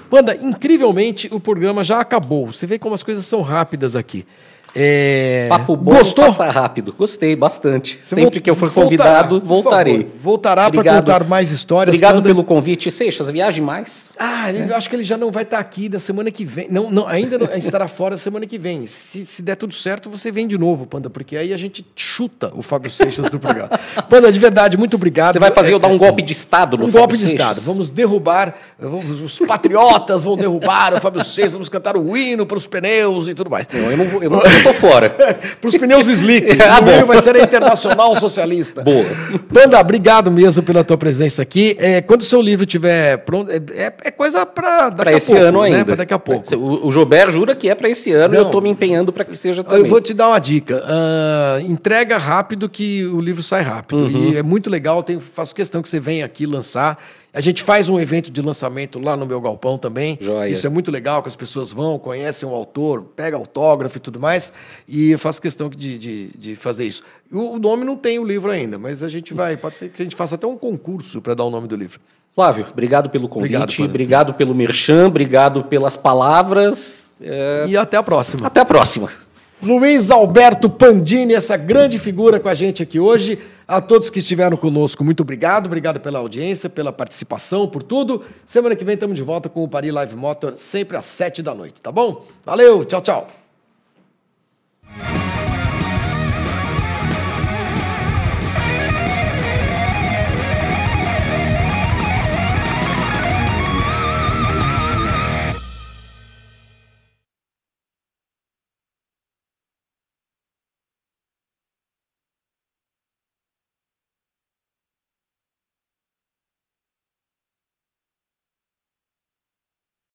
Panda, incrivelmente o programa já acabou. Você vê como as coisas são rápidas aqui. É... Papo bom Gostou? passa rápido. Gostei bastante. Você Sempre que eu for convidado, voltarei. Voltará para contar mais histórias. Obrigado quando... pelo convite. Seixas, viaje mais. Ah, é. eu acho que ele já não vai estar aqui da semana que vem. Não, não ainda não, estará fora da semana que vem. Se, se der tudo certo, você vem de novo, Panda, porque aí a gente chuta o Fábio Seixas do programa. Panda, de verdade, muito obrigado. Você vai fazer eu dar um golpe de Estado no Um Fábio golpe de Estado. Vamos derrubar, vamos, os patriotas vão derrubar o Fábio Seixas, vamos cantar o hino para os pneus e tudo mais. Não, eu não, vou, eu não, tô fora. para os pneus slick. ah, hino vai ser a Internacional Socialista. Boa. Panda, obrigado mesmo pela tua presença aqui. É, quando o seu livro estiver pronto, é, é, é coisa para daqui a esse pouco, ano né? ainda. Pra daqui a pouco. O, o Jober jura que é para esse ano, Não, eu estou me empenhando para que seja também. Eu vou te dar uma dica. Uh, entrega rápido que o livro sai rápido. Uhum. E é muito legal, tenho, faço questão que você venha aqui lançar. A gente faz um evento de lançamento lá no meu galpão também. Joia. Isso é muito legal, que as pessoas vão, conhecem o autor, pega autógrafo e tudo mais. E eu faço questão de, de, de fazer isso. O, o nome não tem o livro ainda, mas a gente vai. Pode ser que a gente faça até um concurso para dar o nome do livro. Flávio, obrigado pelo convite, obrigado, obrigado pelo merchan, obrigado pelas palavras. É... E até a próxima. Até a próxima. Luiz Alberto Pandini, essa grande figura com a gente aqui hoje. A todos que estiveram conosco, muito obrigado. Obrigado pela audiência, pela participação, por tudo. Semana que vem estamos de volta com o Paris Live Motor, sempre às sete da noite, tá bom? Valeu, tchau, tchau.